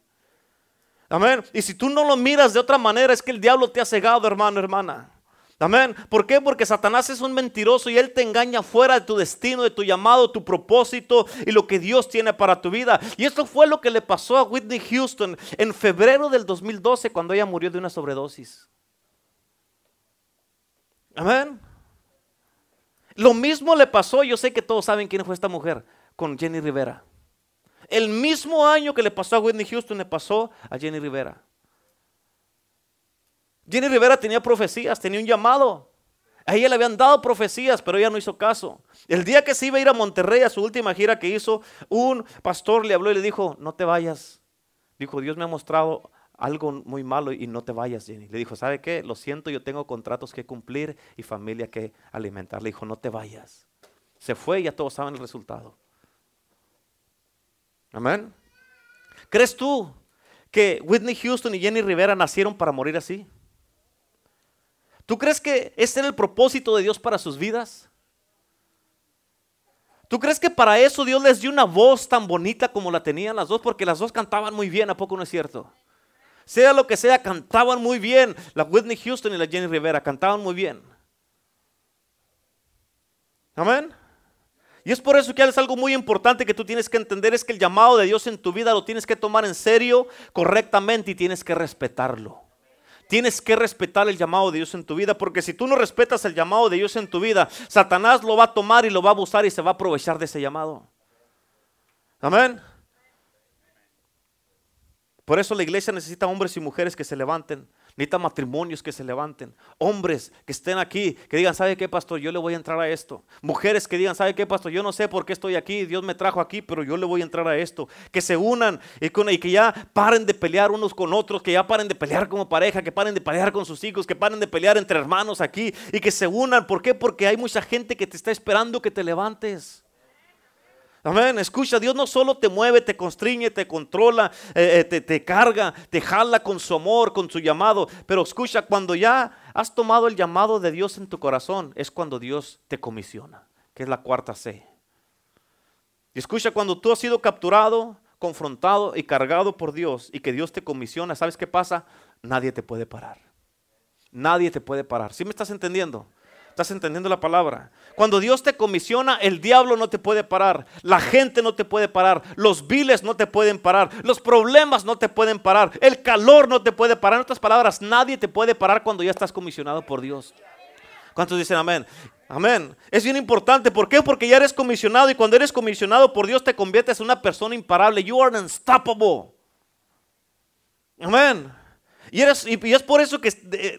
Amén. Y si tú no lo miras de otra manera, es que el diablo te ha cegado, hermano, hermana. Amén. ¿Por qué? Porque Satanás es un mentiroso y él te engaña fuera de tu destino, de tu llamado, tu propósito y lo que Dios tiene para tu vida. Y esto fue lo que le pasó a Whitney Houston en febrero del 2012 cuando ella murió de una sobredosis. Amén. Lo mismo le pasó, yo sé que todos saben quién fue esta mujer, con Jenny Rivera. El mismo año que le pasó a Whitney Houston le pasó a Jenny Rivera. Jenny Rivera tenía profecías, tenía un llamado. A ella le habían dado profecías, pero ella no hizo caso. El día que se iba a ir a Monterrey a su última gira que hizo, un pastor le habló y le dijo, no te vayas. Dijo, Dios me ha mostrado algo muy malo y no te vayas, Jenny. Le dijo, ¿sabe qué? Lo siento, yo tengo contratos que cumplir y familia que alimentar. Le dijo, no te vayas. Se fue y ya todos saben el resultado. Amén. ¿Crees tú que Whitney Houston y Jenny Rivera nacieron para morir así? ¿Tú crees que ese era el propósito de Dios para sus vidas? ¿Tú crees que para eso Dios les dio una voz tan bonita como la tenían las dos? Porque las dos cantaban muy bien, ¿a poco no es cierto? Sea lo que sea, cantaban muy bien. La Whitney Houston y la Jenny Rivera cantaban muy bien. Amén. Y es por eso que es algo muy importante que tú tienes que entender, es que el llamado de Dios en tu vida lo tienes que tomar en serio, correctamente y tienes que respetarlo. Tienes que respetar el llamado de Dios en tu vida, porque si tú no respetas el llamado de Dios en tu vida, Satanás lo va a tomar y lo va a abusar y se va a aprovechar de ese llamado. Amén. Por eso la iglesia necesita hombres y mujeres que se levanten Necesita matrimonios que se levanten. Hombres que estén aquí, que digan, ¿sabe qué, pastor? Yo le voy a entrar a esto. Mujeres que digan, ¿sabe qué, pastor? Yo no sé por qué estoy aquí. Dios me trajo aquí, pero yo le voy a entrar a esto. Que se unan y, y que ya paren de pelear unos con otros, que ya paren de pelear como pareja, que paren de pelear con sus hijos, que paren de pelear entre hermanos aquí y que se unan. ¿Por qué? Porque hay mucha gente que te está esperando que te levantes. Amén. Escucha, Dios no solo te mueve, te constriñe, te controla, eh, eh, te, carga, te jala con su amor, con su llamado. Pero escucha, cuando ya has tomado el llamado de Dios en tu corazón, es cuando Dios te comisiona, que es la cuarta C. Y escucha, cuando tú has sido capturado, confrontado y cargado por Dios y que Dios te comisiona, ¿sabes qué pasa? Nadie te puede parar. Nadie te puede parar. ¿Sí me estás entendiendo? ¿Estás entendiendo la palabra? Cuando Dios te comisiona, el diablo no te puede parar, la gente no te puede parar, los viles no te pueden parar, los problemas no te pueden parar, el calor no te puede parar. En otras palabras, nadie te puede parar cuando ya estás comisionado por Dios. ¿Cuántos dicen amén? Amén. Es bien importante. ¿Por qué? Porque ya eres comisionado y cuando eres comisionado por Dios te conviertes en una persona imparable. You are unstoppable. Amén. Y, es por eso que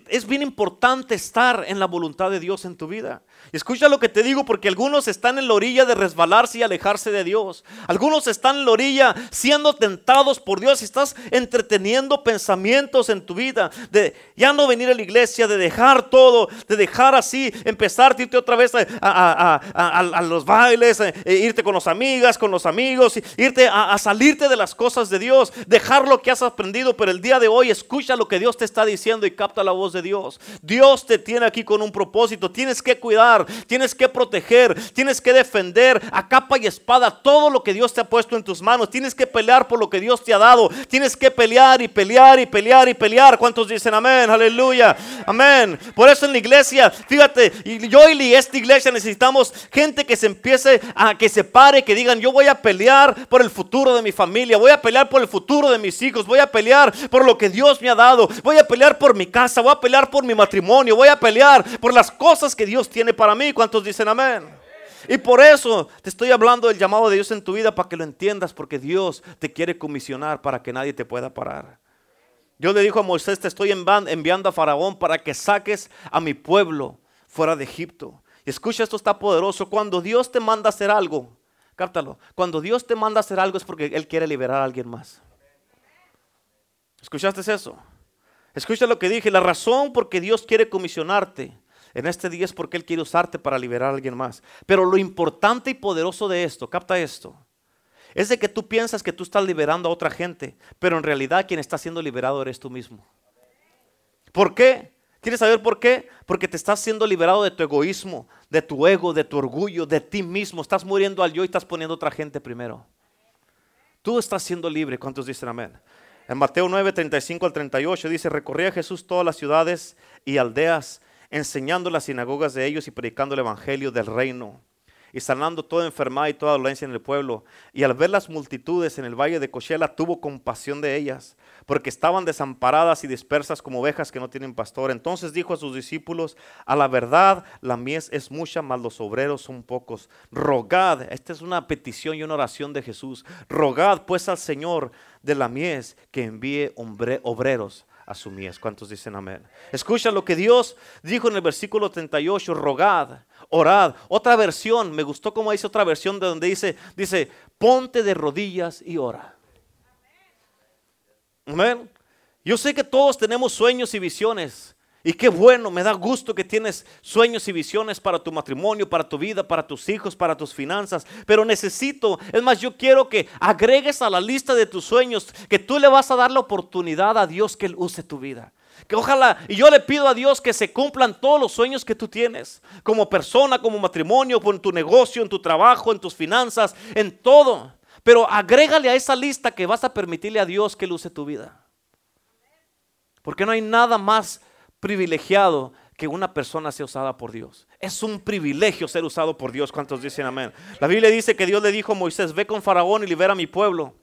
es bien importante estar en la voluntad de Dios en tu vida. Escucha lo que te digo porque algunos están en la orilla de resbalarse y alejarse de Dios. Algunos están en la orilla siendo tentados por Dios y estás entreteniendo pensamientos en tu vida de ya no venir a la iglesia, de dejar todo, de dejar así, empezar a irte otra vez a, los bailes, e irte con las amigas, con los amigos, irte a, salirte de las cosas de Dios, dejar lo que has aprendido, pero el día de hoy escucha lo que Dios te está diciendo y capta la voz de Dios. Dios te tiene aquí con un propósito, tienes que cuidar tienes que proteger, tienes que defender a capa y espada todo lo que Dios te ha puesto en tus manos. Tienes que pelear por lo que Dios te ha dado. Tienes que pelear y pelear y pelear y pelear. ¿Cuántos dicen amén? Aleluya. Amén. Por eso en la iglesia, fíjate, yo y esta iglesia necesitamos gente que se empiece a que se pare, que digan, yo voy a pelear por el futuro de mi familia, voy a pelear por el futuro de mis hijos, voy a pelear por lo que Dios me ha dado, voy a pelear por mi casa, voy a pelear por mi matrimonio, voy a pelear por las cosas que Dios tiene para mí. ¿Cuántos dicen amén? Y por eso te estoy hablando del llamado de Dios en tu vida para que lo entiendas, porque Dios te quiere comisionar para que nadie te pueda parar. Dios le dijo a Moisés, te estoy enviando a Faraón para que saques a mi pueblo fuera de Egipto. Y escucha, esto está poderoso. Cuando Dios te manda a hacer algo, cáptalo, cuando Dios te manda a hacer algo es porque Él quiere liberar a alguien más. ¿Escuchaste eso? Escucha lo que dije, la razón por que Dios quiere comisionarte en este día es porque Él quiere usarte para liberar a alguien más. Pero lo importante y poderoso de esto, capta esto, es de que tú piensas que tú estás liberando a otra gente, pero en realidad quien está siendo liberado eres tú mismo. ¿Por qué? ¿Quieres saber por qué? Porque te estás siendo liberado de tu egoísmo, de tu ego, de tu orgullo, de ti mismo. Estás muriendo al yo y estás poniendo a otra gente primero. Tú estás siendo libre. ¿Cuántos dicen amén? En Mateo 9, 35 al 38 dice, recorría Jesús todas las ciudades y aldeas enseñando las sinagogas de ellos y predicando el evangelio del reino y sanando toda enfermedad y toda dolencia en el pueblo. Y al ver las multitudes en el valle de Cochela, tuvo compasión de ellas, porque estaban desamparadas y dispersas como ovejas que no tienen pastor. Entonces dijo a sus discípulos, a la verdad la mies es mucha, mas los obreros son pocos. Rogad, esta es una petición y una oración de Jesús, rogad pues al Señor de la mies que envíe obreros a su mies. ¿Cuántos dicen amén? Escucha lo que Dios dijo en el versículo 38, rogad, orad. Otra versión, me gustó como dice otra versión de donde dice, dice, ponte de rodillas y ora. Amén. Yo sé que todos tenemos sueños y visiones. Y qué bueno, me da gusto que tienes sueños y visiones para tu matrimonio, para tu vida, para tus hijos, para tus finanzas. Pero necesito, es más, yo quiero que agregues a la lista de tus sueños que tú le vas a dar la oportunidad a Dios que Él use tu vida. Que ojalá, y yo le pido a Dios que se cumplan todos los sueños que tú tienes, como persona, como matrimonio, en tu negocio, en tu trabajo, en tus finanzas, en todo. Pero agrégale a esa lista que vas a permitirle a Dios que Él use tu vida. Porque no hay nada más privilegiado que una persona sea usada por Dios. Es un privilegio ser usado por Dios. ¿Cuántos dicen amén? La Biblia dice que Dios le dijo a Moisés, ve con Faraón y libera a mi pueblo.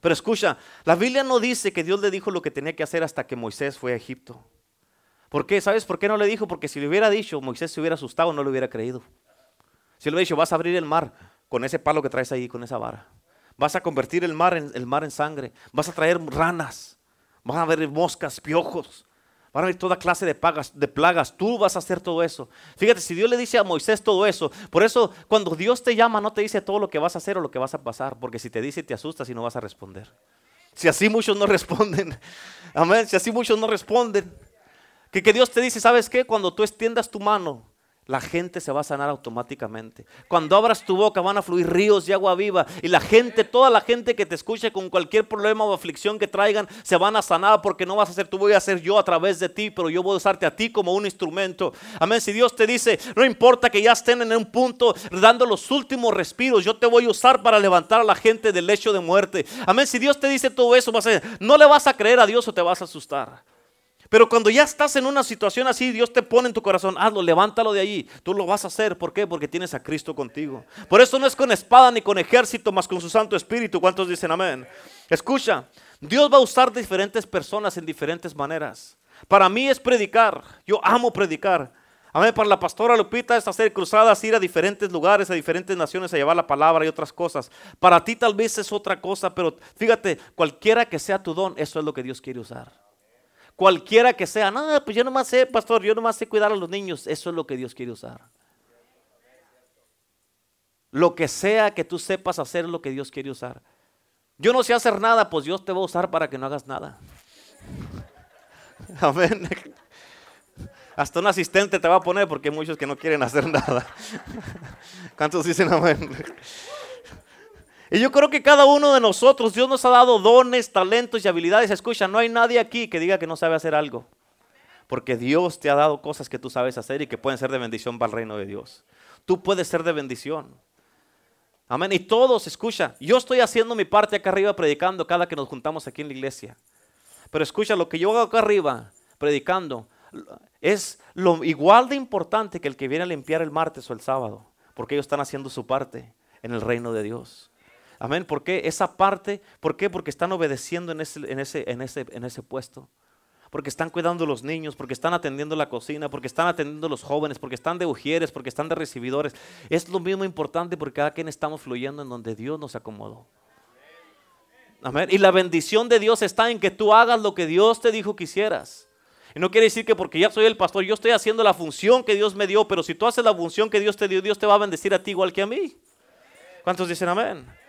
Pero escucha, la Biblia no dice que Dios le dijo lo que tenía que hacer hasta que Moisés fue a Egipto. ¿Por qué? ¿Sabes por qué no le dijo? Porque si le hubiera dicho, Moisés se hubiera asustado, no le hubiera creído. Si le hubiera dicho, vas a abrir el mar con ese palo que traes ahí, con esa vara. Vas a convertir el mar en, el mar en sangre. Vas a traer ranas. Vas a ver moscas, piojos. Van a haber toda clase de, pagas, de plagas. Tú vas a hacer todo eso. Fíjate, si Dios le dice a Moisés todo eso, por eso cuando Dios te llama no te dice todo lo que vas a hacer o lo que vas a pasar, porque si te dice te asustas y no vas a responder. Si así muchos no responden, amén, si así muchos no responden, que, que Dios te dice, ¿sabes qué? Cuando tú extiendas tu mano la gente se va a sanar automáticamente. Cuando abras tu boca van a fluir ríos de agua viva y la gente, toda la gente que te escuche con cualquier problema o aflicción que traigan, se van a sanar porque no vas a ser tú, voy a ser yo a través de ti, pero yo voy a usarte a ti como un instrumento. Amén. Si Dios te dice, no importa que ya estén en un punto dando los últimos respiros, yo te voy a usar para levantar a la gente del lecho de muerte. Amén. Si Dios te dice todo eso, vas a, no le vas a creer a Dios o te vas a asustar. Pero cuando ya estás en una situación así, Dios te pone en tu corazón, hazlo, levántalo de allí. Tú lo vas a hacer. ¿Por qué? Porque tienes a Cristo contigo. Por eso no es con espada ni con ejército, más con su Santo Espíritu. ¿Cuántos dicen amén? Escucha, Dios va a usar diferentes personas en diferentes maneras. Para mí es predicar. Yo amo predicar. Amén. Para la pastora Lupita es hacer cruzadas, ir a diferentes lugares, a diferentes naciones a llevar la palabra y otras cosas. Para ti tal vez es otra cosa, pero fíjate, cualquiera que sea tu don, eso es lo que Dios quiere usar. Cualquiera que sea. No, pues yo nomás sé, pastor, yo nomás sé cuidar a los niños. Eso es lo que Dios quiere usar. Lo que sea que tú sepas hacer lo que Dios quiere usar. Yo no sé hacer nada, pues Dios te va a usar para que no hagas nada. Amén. Hasta un asistente te va a poner porque hay muchos que no quieren hacer nada. ¿Cuántos dicen amén? Y yo creo que cada uno de nosotros, Dios nos ha dado dones, talentos y habilidades. Escucha, no hay nadie aquí que diga que no sabe hacer algo. Porque Dios te ha dado cosas que tú sabes hacer y que pueden ser de bendición para el reino de Dios. Tú puedes ser de bendición. Amén. Y todos, escucha, yo estoy haciendo mi parte acá arriba predicando cada que nos juntamos aquí en la iglesia. Pero escucha, lo que yo hago acá arriba predicando es lo igual de importante que el que viene a limpiar el martes o el sábado. Porque ellos están haciendo su parte en el reino de Dios. Amén. ¿Por qué? Esa parte, ¿por qué? Porque están obedeciendo en ese, en ese, en ese, en ese puesto. Porque están cuidando a los niños, porque están atendiendo la cocina, porque están atendiendo a los jóvenes, porque están de ujieres, porque están de recibidores. Es lo mismo importante porque cada quien estamos fluyendo en donde Dios nos acomodó. Amén. Y la bendición de Dios está en que tú hagas lo que Dios te dijo que hicieras. Y no quiere decir que porque ya soy el pastor, yo estoy haciendo la función que Dios me dio, pero si tú haces la función que Dios te dio, Dios te va a bendecir a ti igual que a mí. ¿Cuántos dicen amén?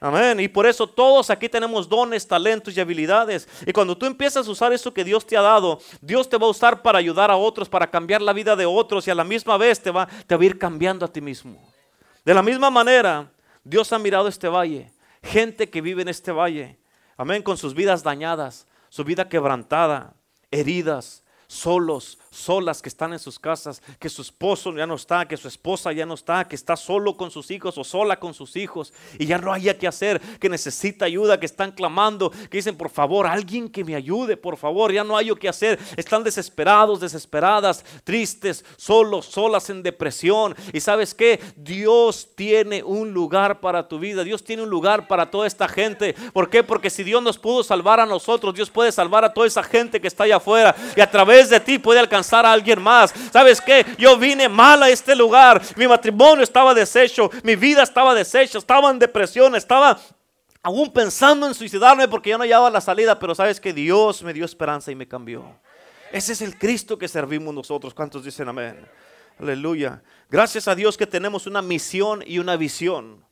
Amén. Y por eso todos aquí tenemos dones, talentos y habilidades. Y cuando tú empiezas a usar eso que Dios te ha dado, Dios te va a usar para ayudar a otros, para cambiar la vida de otros y a la misma vez te va, a ir cambiando a ti mismo. De la misma manera, Dios ha mirado este valle. Gente que vive en este valle. Amén. Con sus vidas dañadas, su vida quebrantada, heridas, solos, solas que están en sus casas, que su esposo ya no está, que su esposa ya no está, que está solo con sus hijos o sola con sus hijos y ya no haya que hacer, que necesita ayuda, que están clamando, que dicen, por favor, alguien que me ayude, por favor, ya no hay que hacer, están desesperados, desesperadas, tristes, solos, solas en depresión. Y sabes que Dios tiene un lugar para tu vida, Dios tiene un lugar para toda esta gente. ¿Por qué? Porque si Dios nos pudo salvar a nosotros, Dios puede salvar a toda esa gente que está allá afuera y a través de ti puede alcanzar a alguien más. ¿Sabes qué? Yo vine mal a este lugar. Mi matrimonio estaba deshecho, mi vida estaba deshecha, estaba en depresión, estaba aún pensando en suicidarme porque ya no hallaba la salida, pero sabes que Dios me dio esperanza y me cambió. Ese es el Cristo que servimos nosotros. ¿Cuántos dicen amén? Aleluya. Gracias a Dios que tenemos una misión y una visión.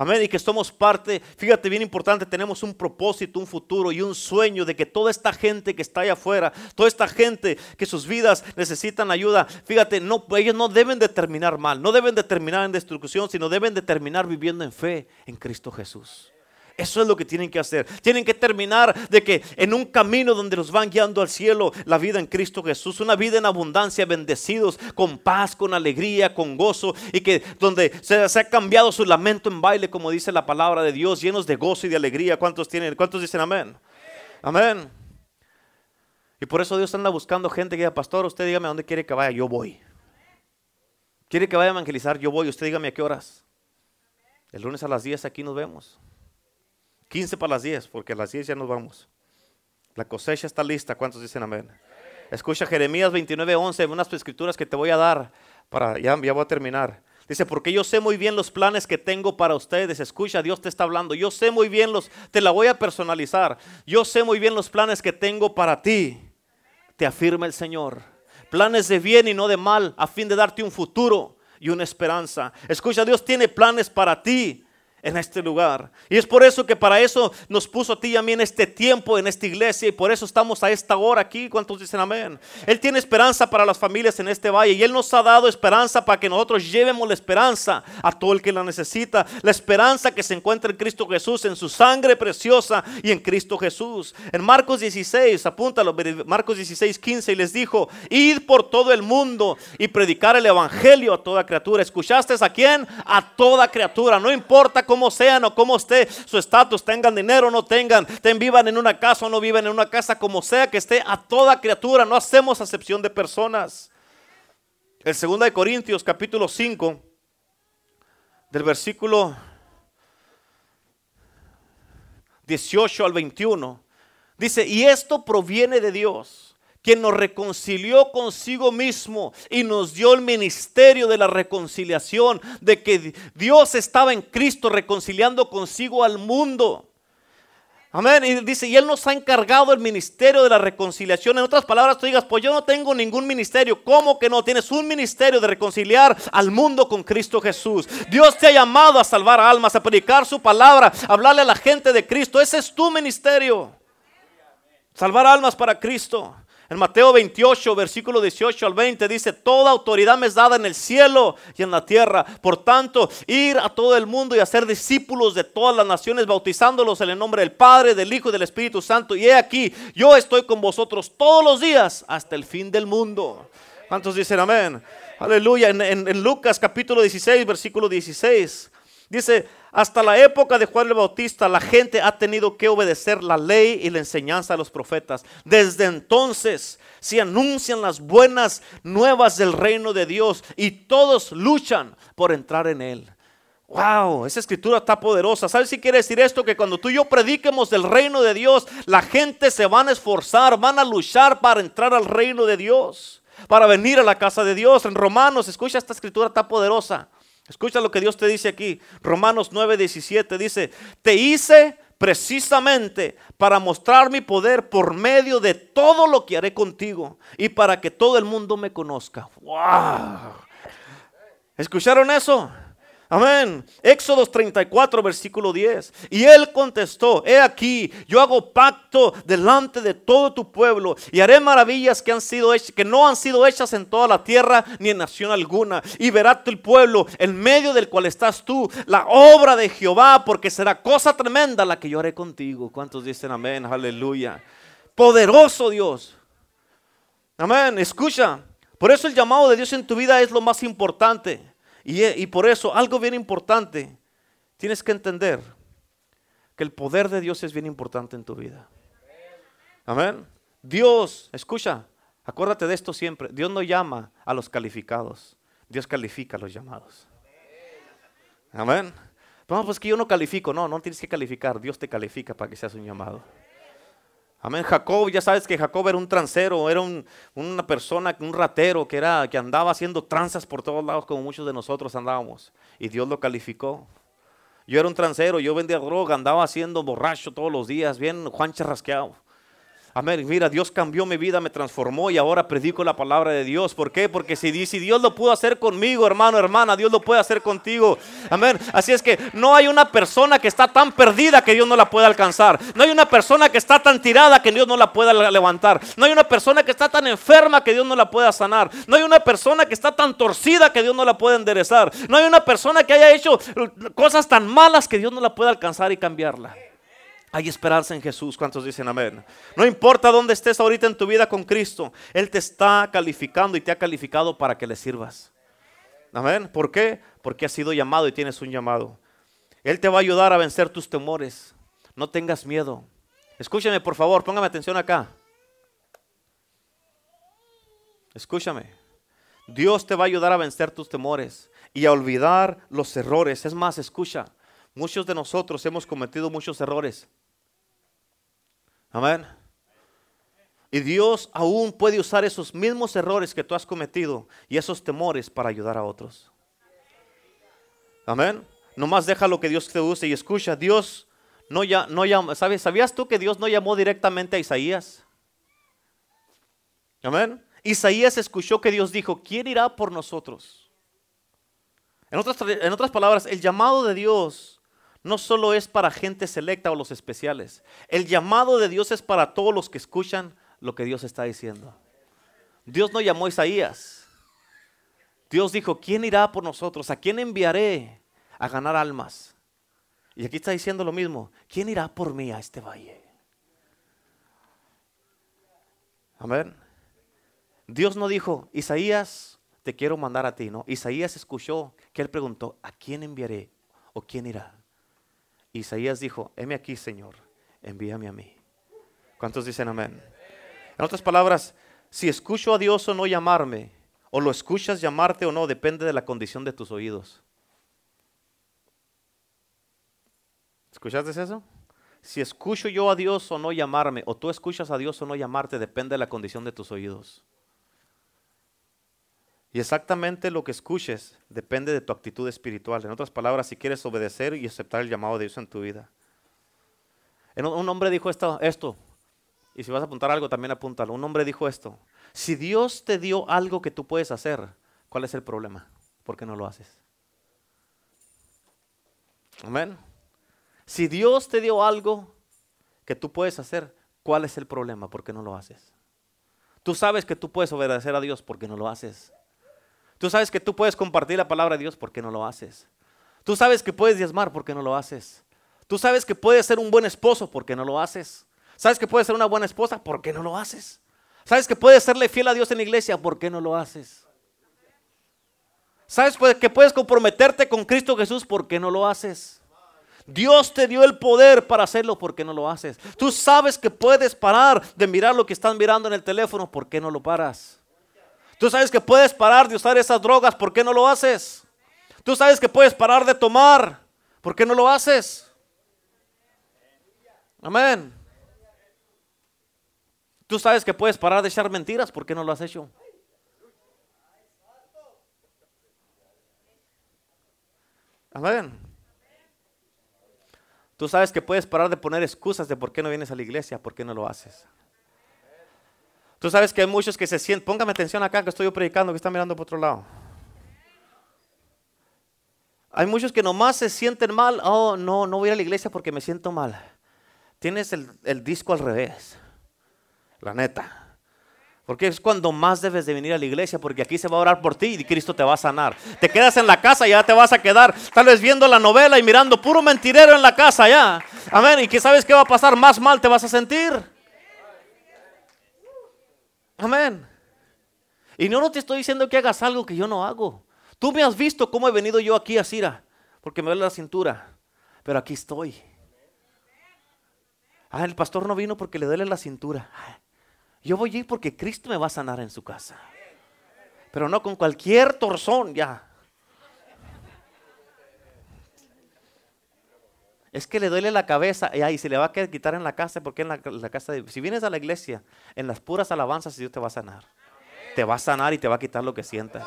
Amén. Y que somos parte, fíjate bien importante, tenemos un propósito, un futuro y un sueño de que toda esta gente que está allá afuera, toda esta gente que sus vidas necesitan ayuda, fíjate, no, ellos no deben de terminar mal, no deben de terminar en destrucción, sino deben de terminar viviendo en fe en Cristo Jesús. Eso es lo que tienen que hacer. Tienen que terminar de que en un camino donde los van guiando al cielo, la vida en Cristo Jesús, una vida en abundancia, bendecidos, con paz, con alegría, con gozo, y que donde se, ha cambiado su lamento en baile, como dice la palabra de Dios, llenos de gozo y de alegría. ¿Cuántos tienen? ¿Cuántos dicen amén? Amén. Y por eso Dios anda buscando gente que diga, pastor, usted dígame a dónde quiere que vaya, yo voy. ¿Quiere que vaya a evangelizar? Yo voy. Usted dígame a qué horas. El lunes a las 10 aquí nos vemos. 15 para las 10, porque a las 10 ya nos vamos. La cosecha está lista. ¿Cuántos dicen amén? Escucha Jeremías 29, 11, unas escrituras que te voy a dar para, ya, ya voy a terminar. Dice, porque yo sé muy bien los planes que tengo para ustedes. Escucha, Dios te está hablando. Yo sé muy bien los, te la voy a personalizar. Yo sé muy bien los planes que tengo para ti. Te afirma el Señor. Planes de bien y no de mal, a fin de darte un futuro y una esperanza. Escucha, Dios tiene planes para ti en este lugar. Y es por eso que para eso nos puso a ti y a mí en este tiempo, en esta iglesia, y por eso estamos a esta hora aquí. ¿Cuántos dicen amén? Él tiene esperanza para las familias en este valle y Él nos ha dado esperanza para que nosotros llevemos la esperanza a todo el que la necesita. La esperanza que se encuentra en Cristo Jesús, en su sangre preciosa y en Cristo Jesús. En Marcos 16, apúntalo, Marcos 16, 15, y les dijo, id por todo el mundo y predicar el Evangelio a toda criatura. ¿Escuchaste a quién? A toda criatura. No importa como sean o como esté su estatus, tengan dinero o no tengan, ten, vivan en una casa o no vivan en una casa, como sea que esté, a toda criatura, no hacemos acepción de personas. El 2 de Corintios capítulo 5, del versículo 18 al 21, dice, y esto proviene de Dios quien nos reconcilió consigo mismo y nos dio el ministerio de la reconciliación, de que Dios estaba en Cristo reconciliando consigo al mundo. Amén. Y dice, y Él nos ha encargado el ministerio de la reconciliación. En otras palabras, tú digas, pues yo no tengo ningún ministerio. ¿Cómo que no? Tienes un ministerio de reconciliar al mundo con Cristo Jesús. Dios te ha llamado a salvar almas, a predicar su palabra, a hablarle a la gente de Cristo. Ese es tu ministerio. Salvar almas para Cristo. En Mateo 28, versículo 18 al 20 dice, toda autoridad me es dada en el cielo y en la tierra. Por tanto, ir a todo el mundo y hacer discípulos de todas las naciones, bautizándolos en el nombre del Padre, del Hijo y del Espíritu Santo. Y he aquí, yo estoy con vosotros todos los días hasta el fin del mundo. ¿Cuántos dicen amén? Aleluya. En, en Lucas capítulo 16, versículo 16. Dice, hasta la época de Juan el Bautista la gente ha tenido que obedecer la ley y la enseñanza de los profetas. Desde entonces se anuncian las buenas nuevas del reino de Dios y todos luchan por entrar en él. Wow, esa escritura está poderosa. ¿Sabes si quiere decir esto? Que cuando tú y yo prediquemos del reino de Dios, la gente se van a esforzar, van a luchar para entrar al reino de Dios, para venir a la casa de Dios. En Romanos, escucha esta escritura está poderosa. Escucha lo que Dios te dice aquí. Romanos 9:17 dice, te hice precisamente para mostrar mi poder por medio de todo lo que haré contigo y para que todo el mundo me conozca. ¡Wow! ¿Escucharon eso? Amén. Éxodos 34, versículo 10. Y él contestó, he aquí, yo hago pacto delante de todo tu pueblo y haré maravillas que, han sido hechas, que no han sido hechas en toda la tierra ni en nación alguna. Y verá tu pueblo en medio del cual estás tú, la obra de Jehová, porque será cosa tremenda la que yo haré contigo. ¿Cuántos dicen amén? Aleluya. Poderoso Dios. Amén. Escucha. Por eso el llamado de Dios en tu vida es lo más importante. Y, por eso, algo bien importante, tienes que entender que el poder de Dios es bien importante en tu vida. Amén. Dios, escucha, acuérdate de esto siempre. Dios no llama a los calificados, Dios califica a los llamados. Amén. No, pues que yo no califico. No, no tienes que calificar. Dios te califica para que seas un llamado. Amén. Jacob, ya sabes que Jacob era un transero, era una persona, un ratero que, era, que andaba haciendo tranzas por todos lados como muchos de nosotros andábamos. Y Dios lo calificó. Yo era un transero, yo vendía droga, andaba haciendo borracho todos los días, bien Juan charrasqueado. Amén. Mira, Dios cambió mi vida, me transformó y ahora predico la palabra de Dios. ¿Por qué? Porque si, si Dios lo pudo hacer conmigo, hermano, hermana, Dios lo puede hacer contigo. Amén. Así es que no hay una persona que está tan perdida que Dios no la pueda alcanzar. No hay una persona que está tan tirada que Dios no la pueda levantar. No hay una persona que está tan enferma que Dios no la pueda sanar. No hay una persona que está tan torcida que Dios no la pueda enderezar. No hay una persona que haya hecho cosas tan malas que Dios no la pueda alcanzar y cambiarla. Hay esperanza en Jesús. ¿Cuántos dicen amén? No importa dónde estés ahorita en tu vida con Cristo, Él te está calificando y te ha calificado para que le sirvas. Amén. ¿Por qué? Porque has sido llamado y tienes un llamado. Él te va a ayudar a vencer tus temores. No tengas miedo. Escúchame, por favor, póngame atención acá. Escúchame. Dios te va a ayudar a vencer tus temores y a olvidar los errores. Es más, escucha. Muchos de nosotros hemos cometido muchos errores. Amén. Y Dios aún puede usar esos mismos errores que tú has cometido y esos temores para ayudar a otros. Amén. Nomás deja lo que Dios te use y escucha. Dios no, ya, no llama. ¿sabes? ¿Sabías tú que Dios no llamó directamente a Isaías? Amén. Isaías escuchó que Dios dijo, ¿quién irá por nosotros? En otras, en otras palabras, el llamado de Dios no solo es para gente selecta o los especiales. El llamado de Dios es para todos los que escuchan lo que Dios está diciendo. Dios no llamó a Isaías. Dios dijo, ¿quién irá por nosotros? ¿A quién enviaré a ganar almas? Y aquí está diciendo lo mismo. ¿Quién irá por mí a este valle? Amén. Dios no dijo, Isaías, te quiero mandar a ti, ¿no? Isaías escuchó que él preguntó, ¿a quién enviaré o quién irá? Isaías dijo, heme aquí, Señor, envíame a mí. ¿Cuántos dicen amén? En otras palabras, si escucho a Dios o no llamarme, o lo escuchas llamarte o no, depende de la condición de tus oídos. ¿Escuchaste eso? Si escucho yo a Dios o no llamarme, o tú escuchas a Dios o no llamarte, depende de la condición de tus oídos. Y exactamente lo que escuches depende de tu actitud espiritual. En otras palabras, si quieres obedecer y aceptar el llamado de Dios en tu vida. Un hombre dijo esto, esto, y si vas a apuntar algo, también apúntalo. Un hombre dijo esto, si Dios te dio algo que tú puedes hacer, ¿cuál es el problema? ¿Por qué no lo haces? Amén. Si Dios te dio algo que tú puedes hacer, ¿cuál es el problema? ¿Por qué no lo haces? Tú sabes que tú puedes obedecer a Dios, ¿por qué no lo haces? Tú sabes que tú puedes compartir la palabra de Dios, ¿por qué no lo haces? Tú sabes que puedes diezmar, ¿por qué no lo haces? Tú sabes que puedes ser un buen esposo, ¿por qué no lo haces? ¿Sabes que puedes ser una buena esposa? ¿Por qué no lo haces? ¿Sabes que puedes serle fiel a Dios en la iglesia? ¿Por qué no lo haces? ¿Sabes que puedes comprometerte con Cristo Jesús? ¿Por qué no lo haces? Dios te dio el poder para hacerlo, ¿por qué no lo haces? Tú sabes que puedes parar de mirar lo que están mirando en el teléfono, ¿por qué no lo paras? Tú sabes que puedes parar de usar esas drogas, ¿por qué no lo haces? Tú sabes que puedes parar de tomar, ¿por qué no lo haces? Amén. Tú sabes que puedes parar de echar mentiras, ¿por qué no lo has hecho? Amén. Tú sabes que puedes parar de poner excusas de por qué no vienes a la iglesia, por qué no lo haces. Tú sabes que hay muchos que se sienten, póngame atención acá que estoy yo predicando, que están mirando por otro lado. Hay muchos que nomás se sienten mal, oh no, no voy a la iglesia porque me siento mal. Tienes el, disco al revés, la neta. Porque es cuando más debes de venir a la iglesia, porque aquí se va a orar por ti y Cristo te va a sanar. Te quedas en la casa y ya te vas a quedar, tal vez viendo la novela y mirando puro mentirero en la casa ya. Amén. Y que sabes qué va a pasar, más mal te vas a sentir. Amén. Y no, no te estoy diciendo que hagas algo que yo no hago. Tú me has visto cómo he venido yo aquí a Sira, porque me duele la cintura, pero aquí estoy. Ah, el pastor no vino porque le duele la cintura. Yo voy a ir porque Cristo me va a sanar en su casa. Pero no con cualquier torzón ya. Es que le duele la cabeza y se le va a quitar en la casa porque en la, casa, si vienes a la iglesia, en las puras alabanzas Dios te va a sanar. Te va a sanar y te va a quitar lo que sientas.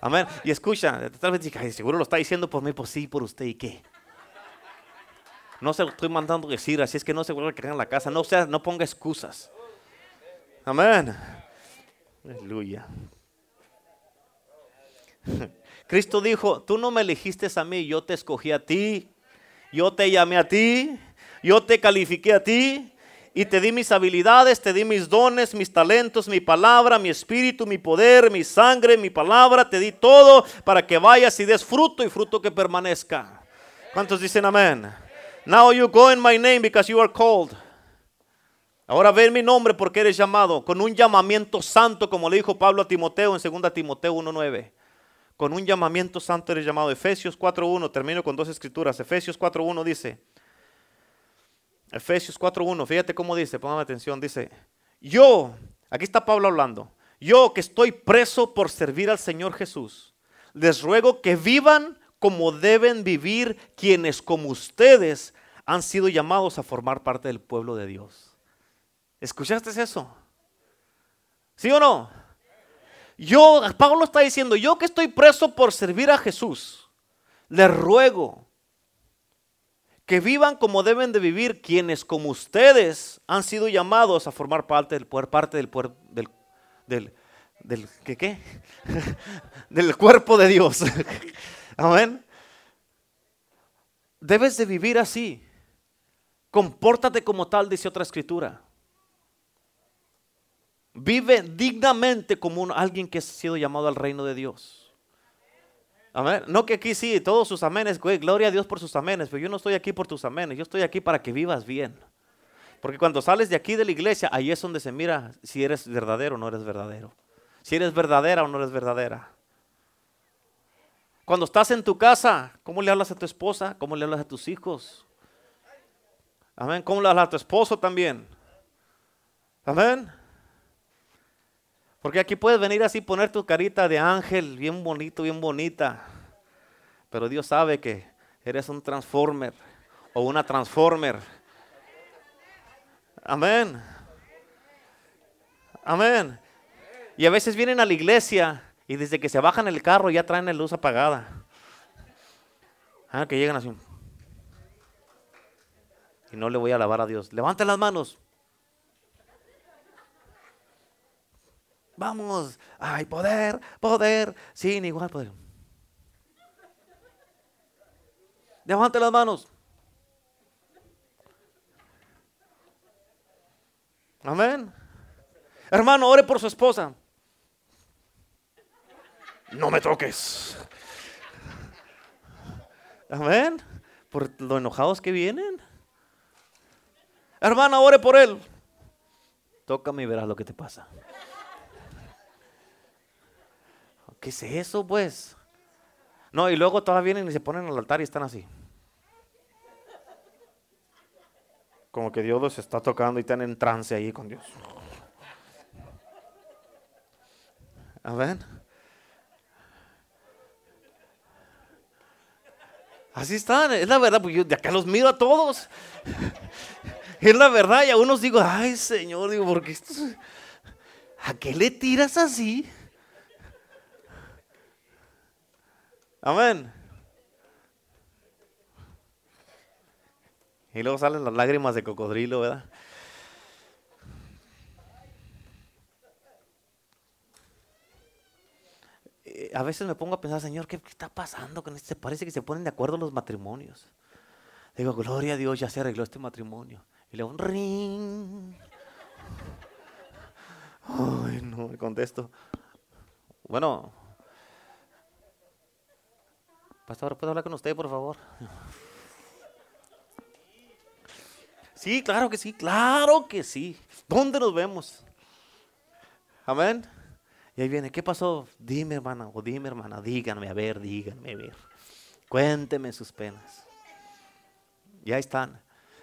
Amén. Y escucha, tal vez seguro lo está diciendo por mí, pues sí, por usted y qué. No se lo estoy mandando decir, así es que no se vuelve a quedar en la casa. No, sea, no ponga excusas. Amén. Aleluya. Cristo dijo, tú no me elegiste a mí, yo te escogí a ti, yo te llamé a ti, yo te califiqué a ti y te di mis habilidades, te di mis dones, mis talentos, mi palabra, mi espíritu, mi poder, mi sangre, mi palabra, te di todo para que vayas y des fruto y fruto que permanezca. ¿Cuántos dicen amén? Now you go in my name because you are called. Ahora ven mi nombre porque eres llamado con un llamamiento santo, como le dijo Pablo a Timoteo en 2 Timoteo 1.9. Con un llamamiento santo eres llamado. Efesios 4.1, termino con dos escrituras. Efesios 4.1 dice, Efesios 4.1, fíjate cómo dice, póngame atención, dice, yo, aquí está Pablo hablando, yo que estoy preso por servir al Señor Jesús, les ruego que vivan como deben vivir quienes como ustedes han sido llamados a formar parte del pueblo de Dios. ¿Escuchaste eso? ¿Sí o no? Yo, Pablo está diciendo, yo que estoy preso por servir a Jesús, les ruego que vivan como deben de vivir quienes como ustedes han sido llamados a formar parte del parte del, del, del, del ¿qué, qué? del cuerpo de Dios. Amén. Debes de vivir así. Compórtate como tal, dice otra escritura. Vive dignamente como alguien que ha sido llamado al reino de Dios. Amén. No que aquí sí, todos sus amenes, gloria a Dios por sus amenes, pero yo no estoy aquí por tus amenes, yo estoy aquí para que vivas bien. Porque cuando sales de aquí de la iglesia, ahí es donde se mira si eres verdadero o no eres verdadero. Si eres verdadera o no eres verdadera. Cuando estás en tu casa, ¿cómo le hablas a tu esposa? ¿Cómo le hablas a tus hijos? Amén. ¿Cómo le hablas a tu esposo también? Amén. Porque aquí puedes venir así, poner tu carita de ángel, bien bonito, bien bonita. Pero Dios sabe que eres un transformer o una transformer. Amén. Amén. Y a veces vienen a la iglesia y desde que se bajan el carro ya traen la luz apagada. Ah, que llegan así. y no le voy a alabar a Dios. Levante las manos. Vamos, ay, poder, poder, sin igual poder. Levante las manos. Amén. Hermano, ore por su esposa. No me toques. Amén. Por lo enojados que vienen. Hermana, ore por él. Tócame y verás lo que te pasa. ¿Qué es eso, pues? No, y luego todas vienen y se ponen al altar y están así. Como que Dios los está tocando y están en trance ahí con Dios. Amén. Así están, es la verdad, pues yo de acá los miro a todos. Es la verdad, y a unos digo, ay Señor, digo, porque esto, ¿a qué le tiras así? Amén. Y luego salen las lágrimas de cocodrilo, ¿verdad? Eh, a veces me pongo a pensar, Señor, ¿qué, está pasando con este? Parece que se ponen de acuerdo los matrimonios. Digo, gloria a Dios, ya se arregló este matrimonio. Y le digo, ring. Ay, no, me contesto. Bueno, Pastor, ¿puedo hablar con usted, por favor? Sí, claro que sí, claro que sí. ¿Dónde nos vemos? Amén. Y ahí viene, ¿qué pasó? Dime, hermana, o dime, hermana, díganme, a ver, díganme, a ver. Cuénteme sus penas. Y ahí están.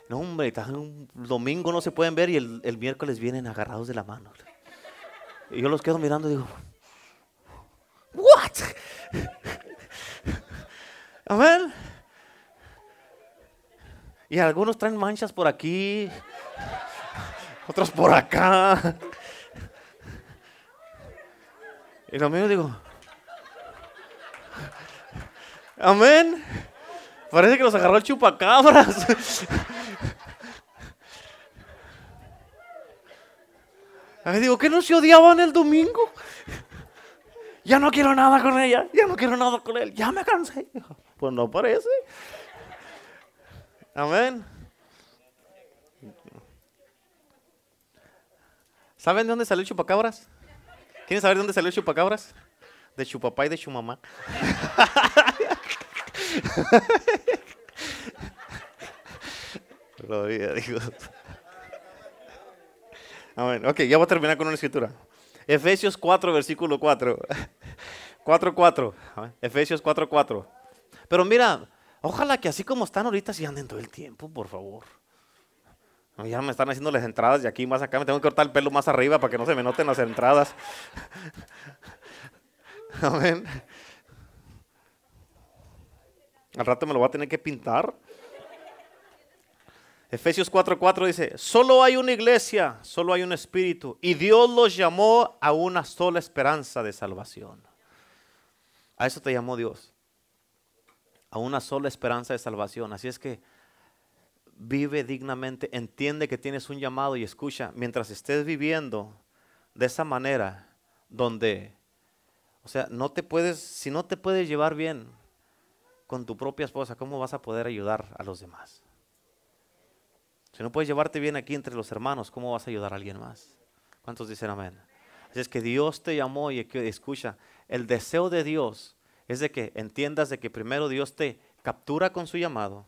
No, hombre, un domingo no se pueden ver y el, el miércoles vienen agarrados de la mano. Y yo los quedo mirando y digo, ¿what? Amén. Y algunos traen manchas por aquí, otros por acá. Y lo mío digo, amén. Parece que los agarró el chupacabras. A digo, ¿qué no se odiaban el domingo? Ya no quiero nada con ella, ya no quiero nada con él, ya me cansé. Pues no parece. Amén. ¿Saben de dónde salió el chupacabras? ¿Quieren saber de dónde salió el chupacabras? De chupapá y de chumamá. Gloria a Dios. Amén. Ok, ya voy a terminar con una escritura. Efesios 4, versículo 4. 4, 4. Efesios 4, 4. Pero mira, ojalá que así como están ahorita, si anden todo el tiempo, por favor. Ya me están haciendo las entradas y aquí más acá me tengo que cortar el pelo más arriba para que no se me noten las entradas. Amén. Al rato me lo voy a tener que pintar. Efesios 4:4 dice, solo hay una iglesia, solo hay un espíritu, y Dios los llamó a una sola esperanza de salvación. A eso te llamó Dios a una sola esperanza de salvación. Así es que vive dignamente, entiende que tienes un llamado y escucha, mientras estés viviendo de esa manera, donde, o sea, no te puedes, si no te puedes llevar bien con tu propia esposa, ¿cómo vas a poder ayudar a los demás? Si no puedes llevarte bien aquí entre los hermanos, ¿cómo vas a ayudar a alguien más? ¿Cuántos dicen amén? Así es que Dios te llamó y escucha, el deseo de Dios es de que entiendas de que primero Dios te captura con su llamado,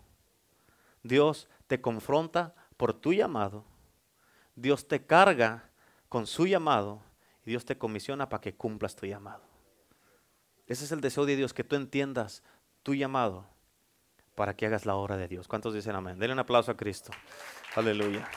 Dios te confronta por tu llamado, Dios te carga con su llamado y Dios te comisiona para que cumplas tu llamado. Ese es el deseo de Dios, que tú entiendas tu llamado para que hagas la obra de Dios. ¿Cuántos dicen amén? Denle un aplauso a Cristo. Aleluya.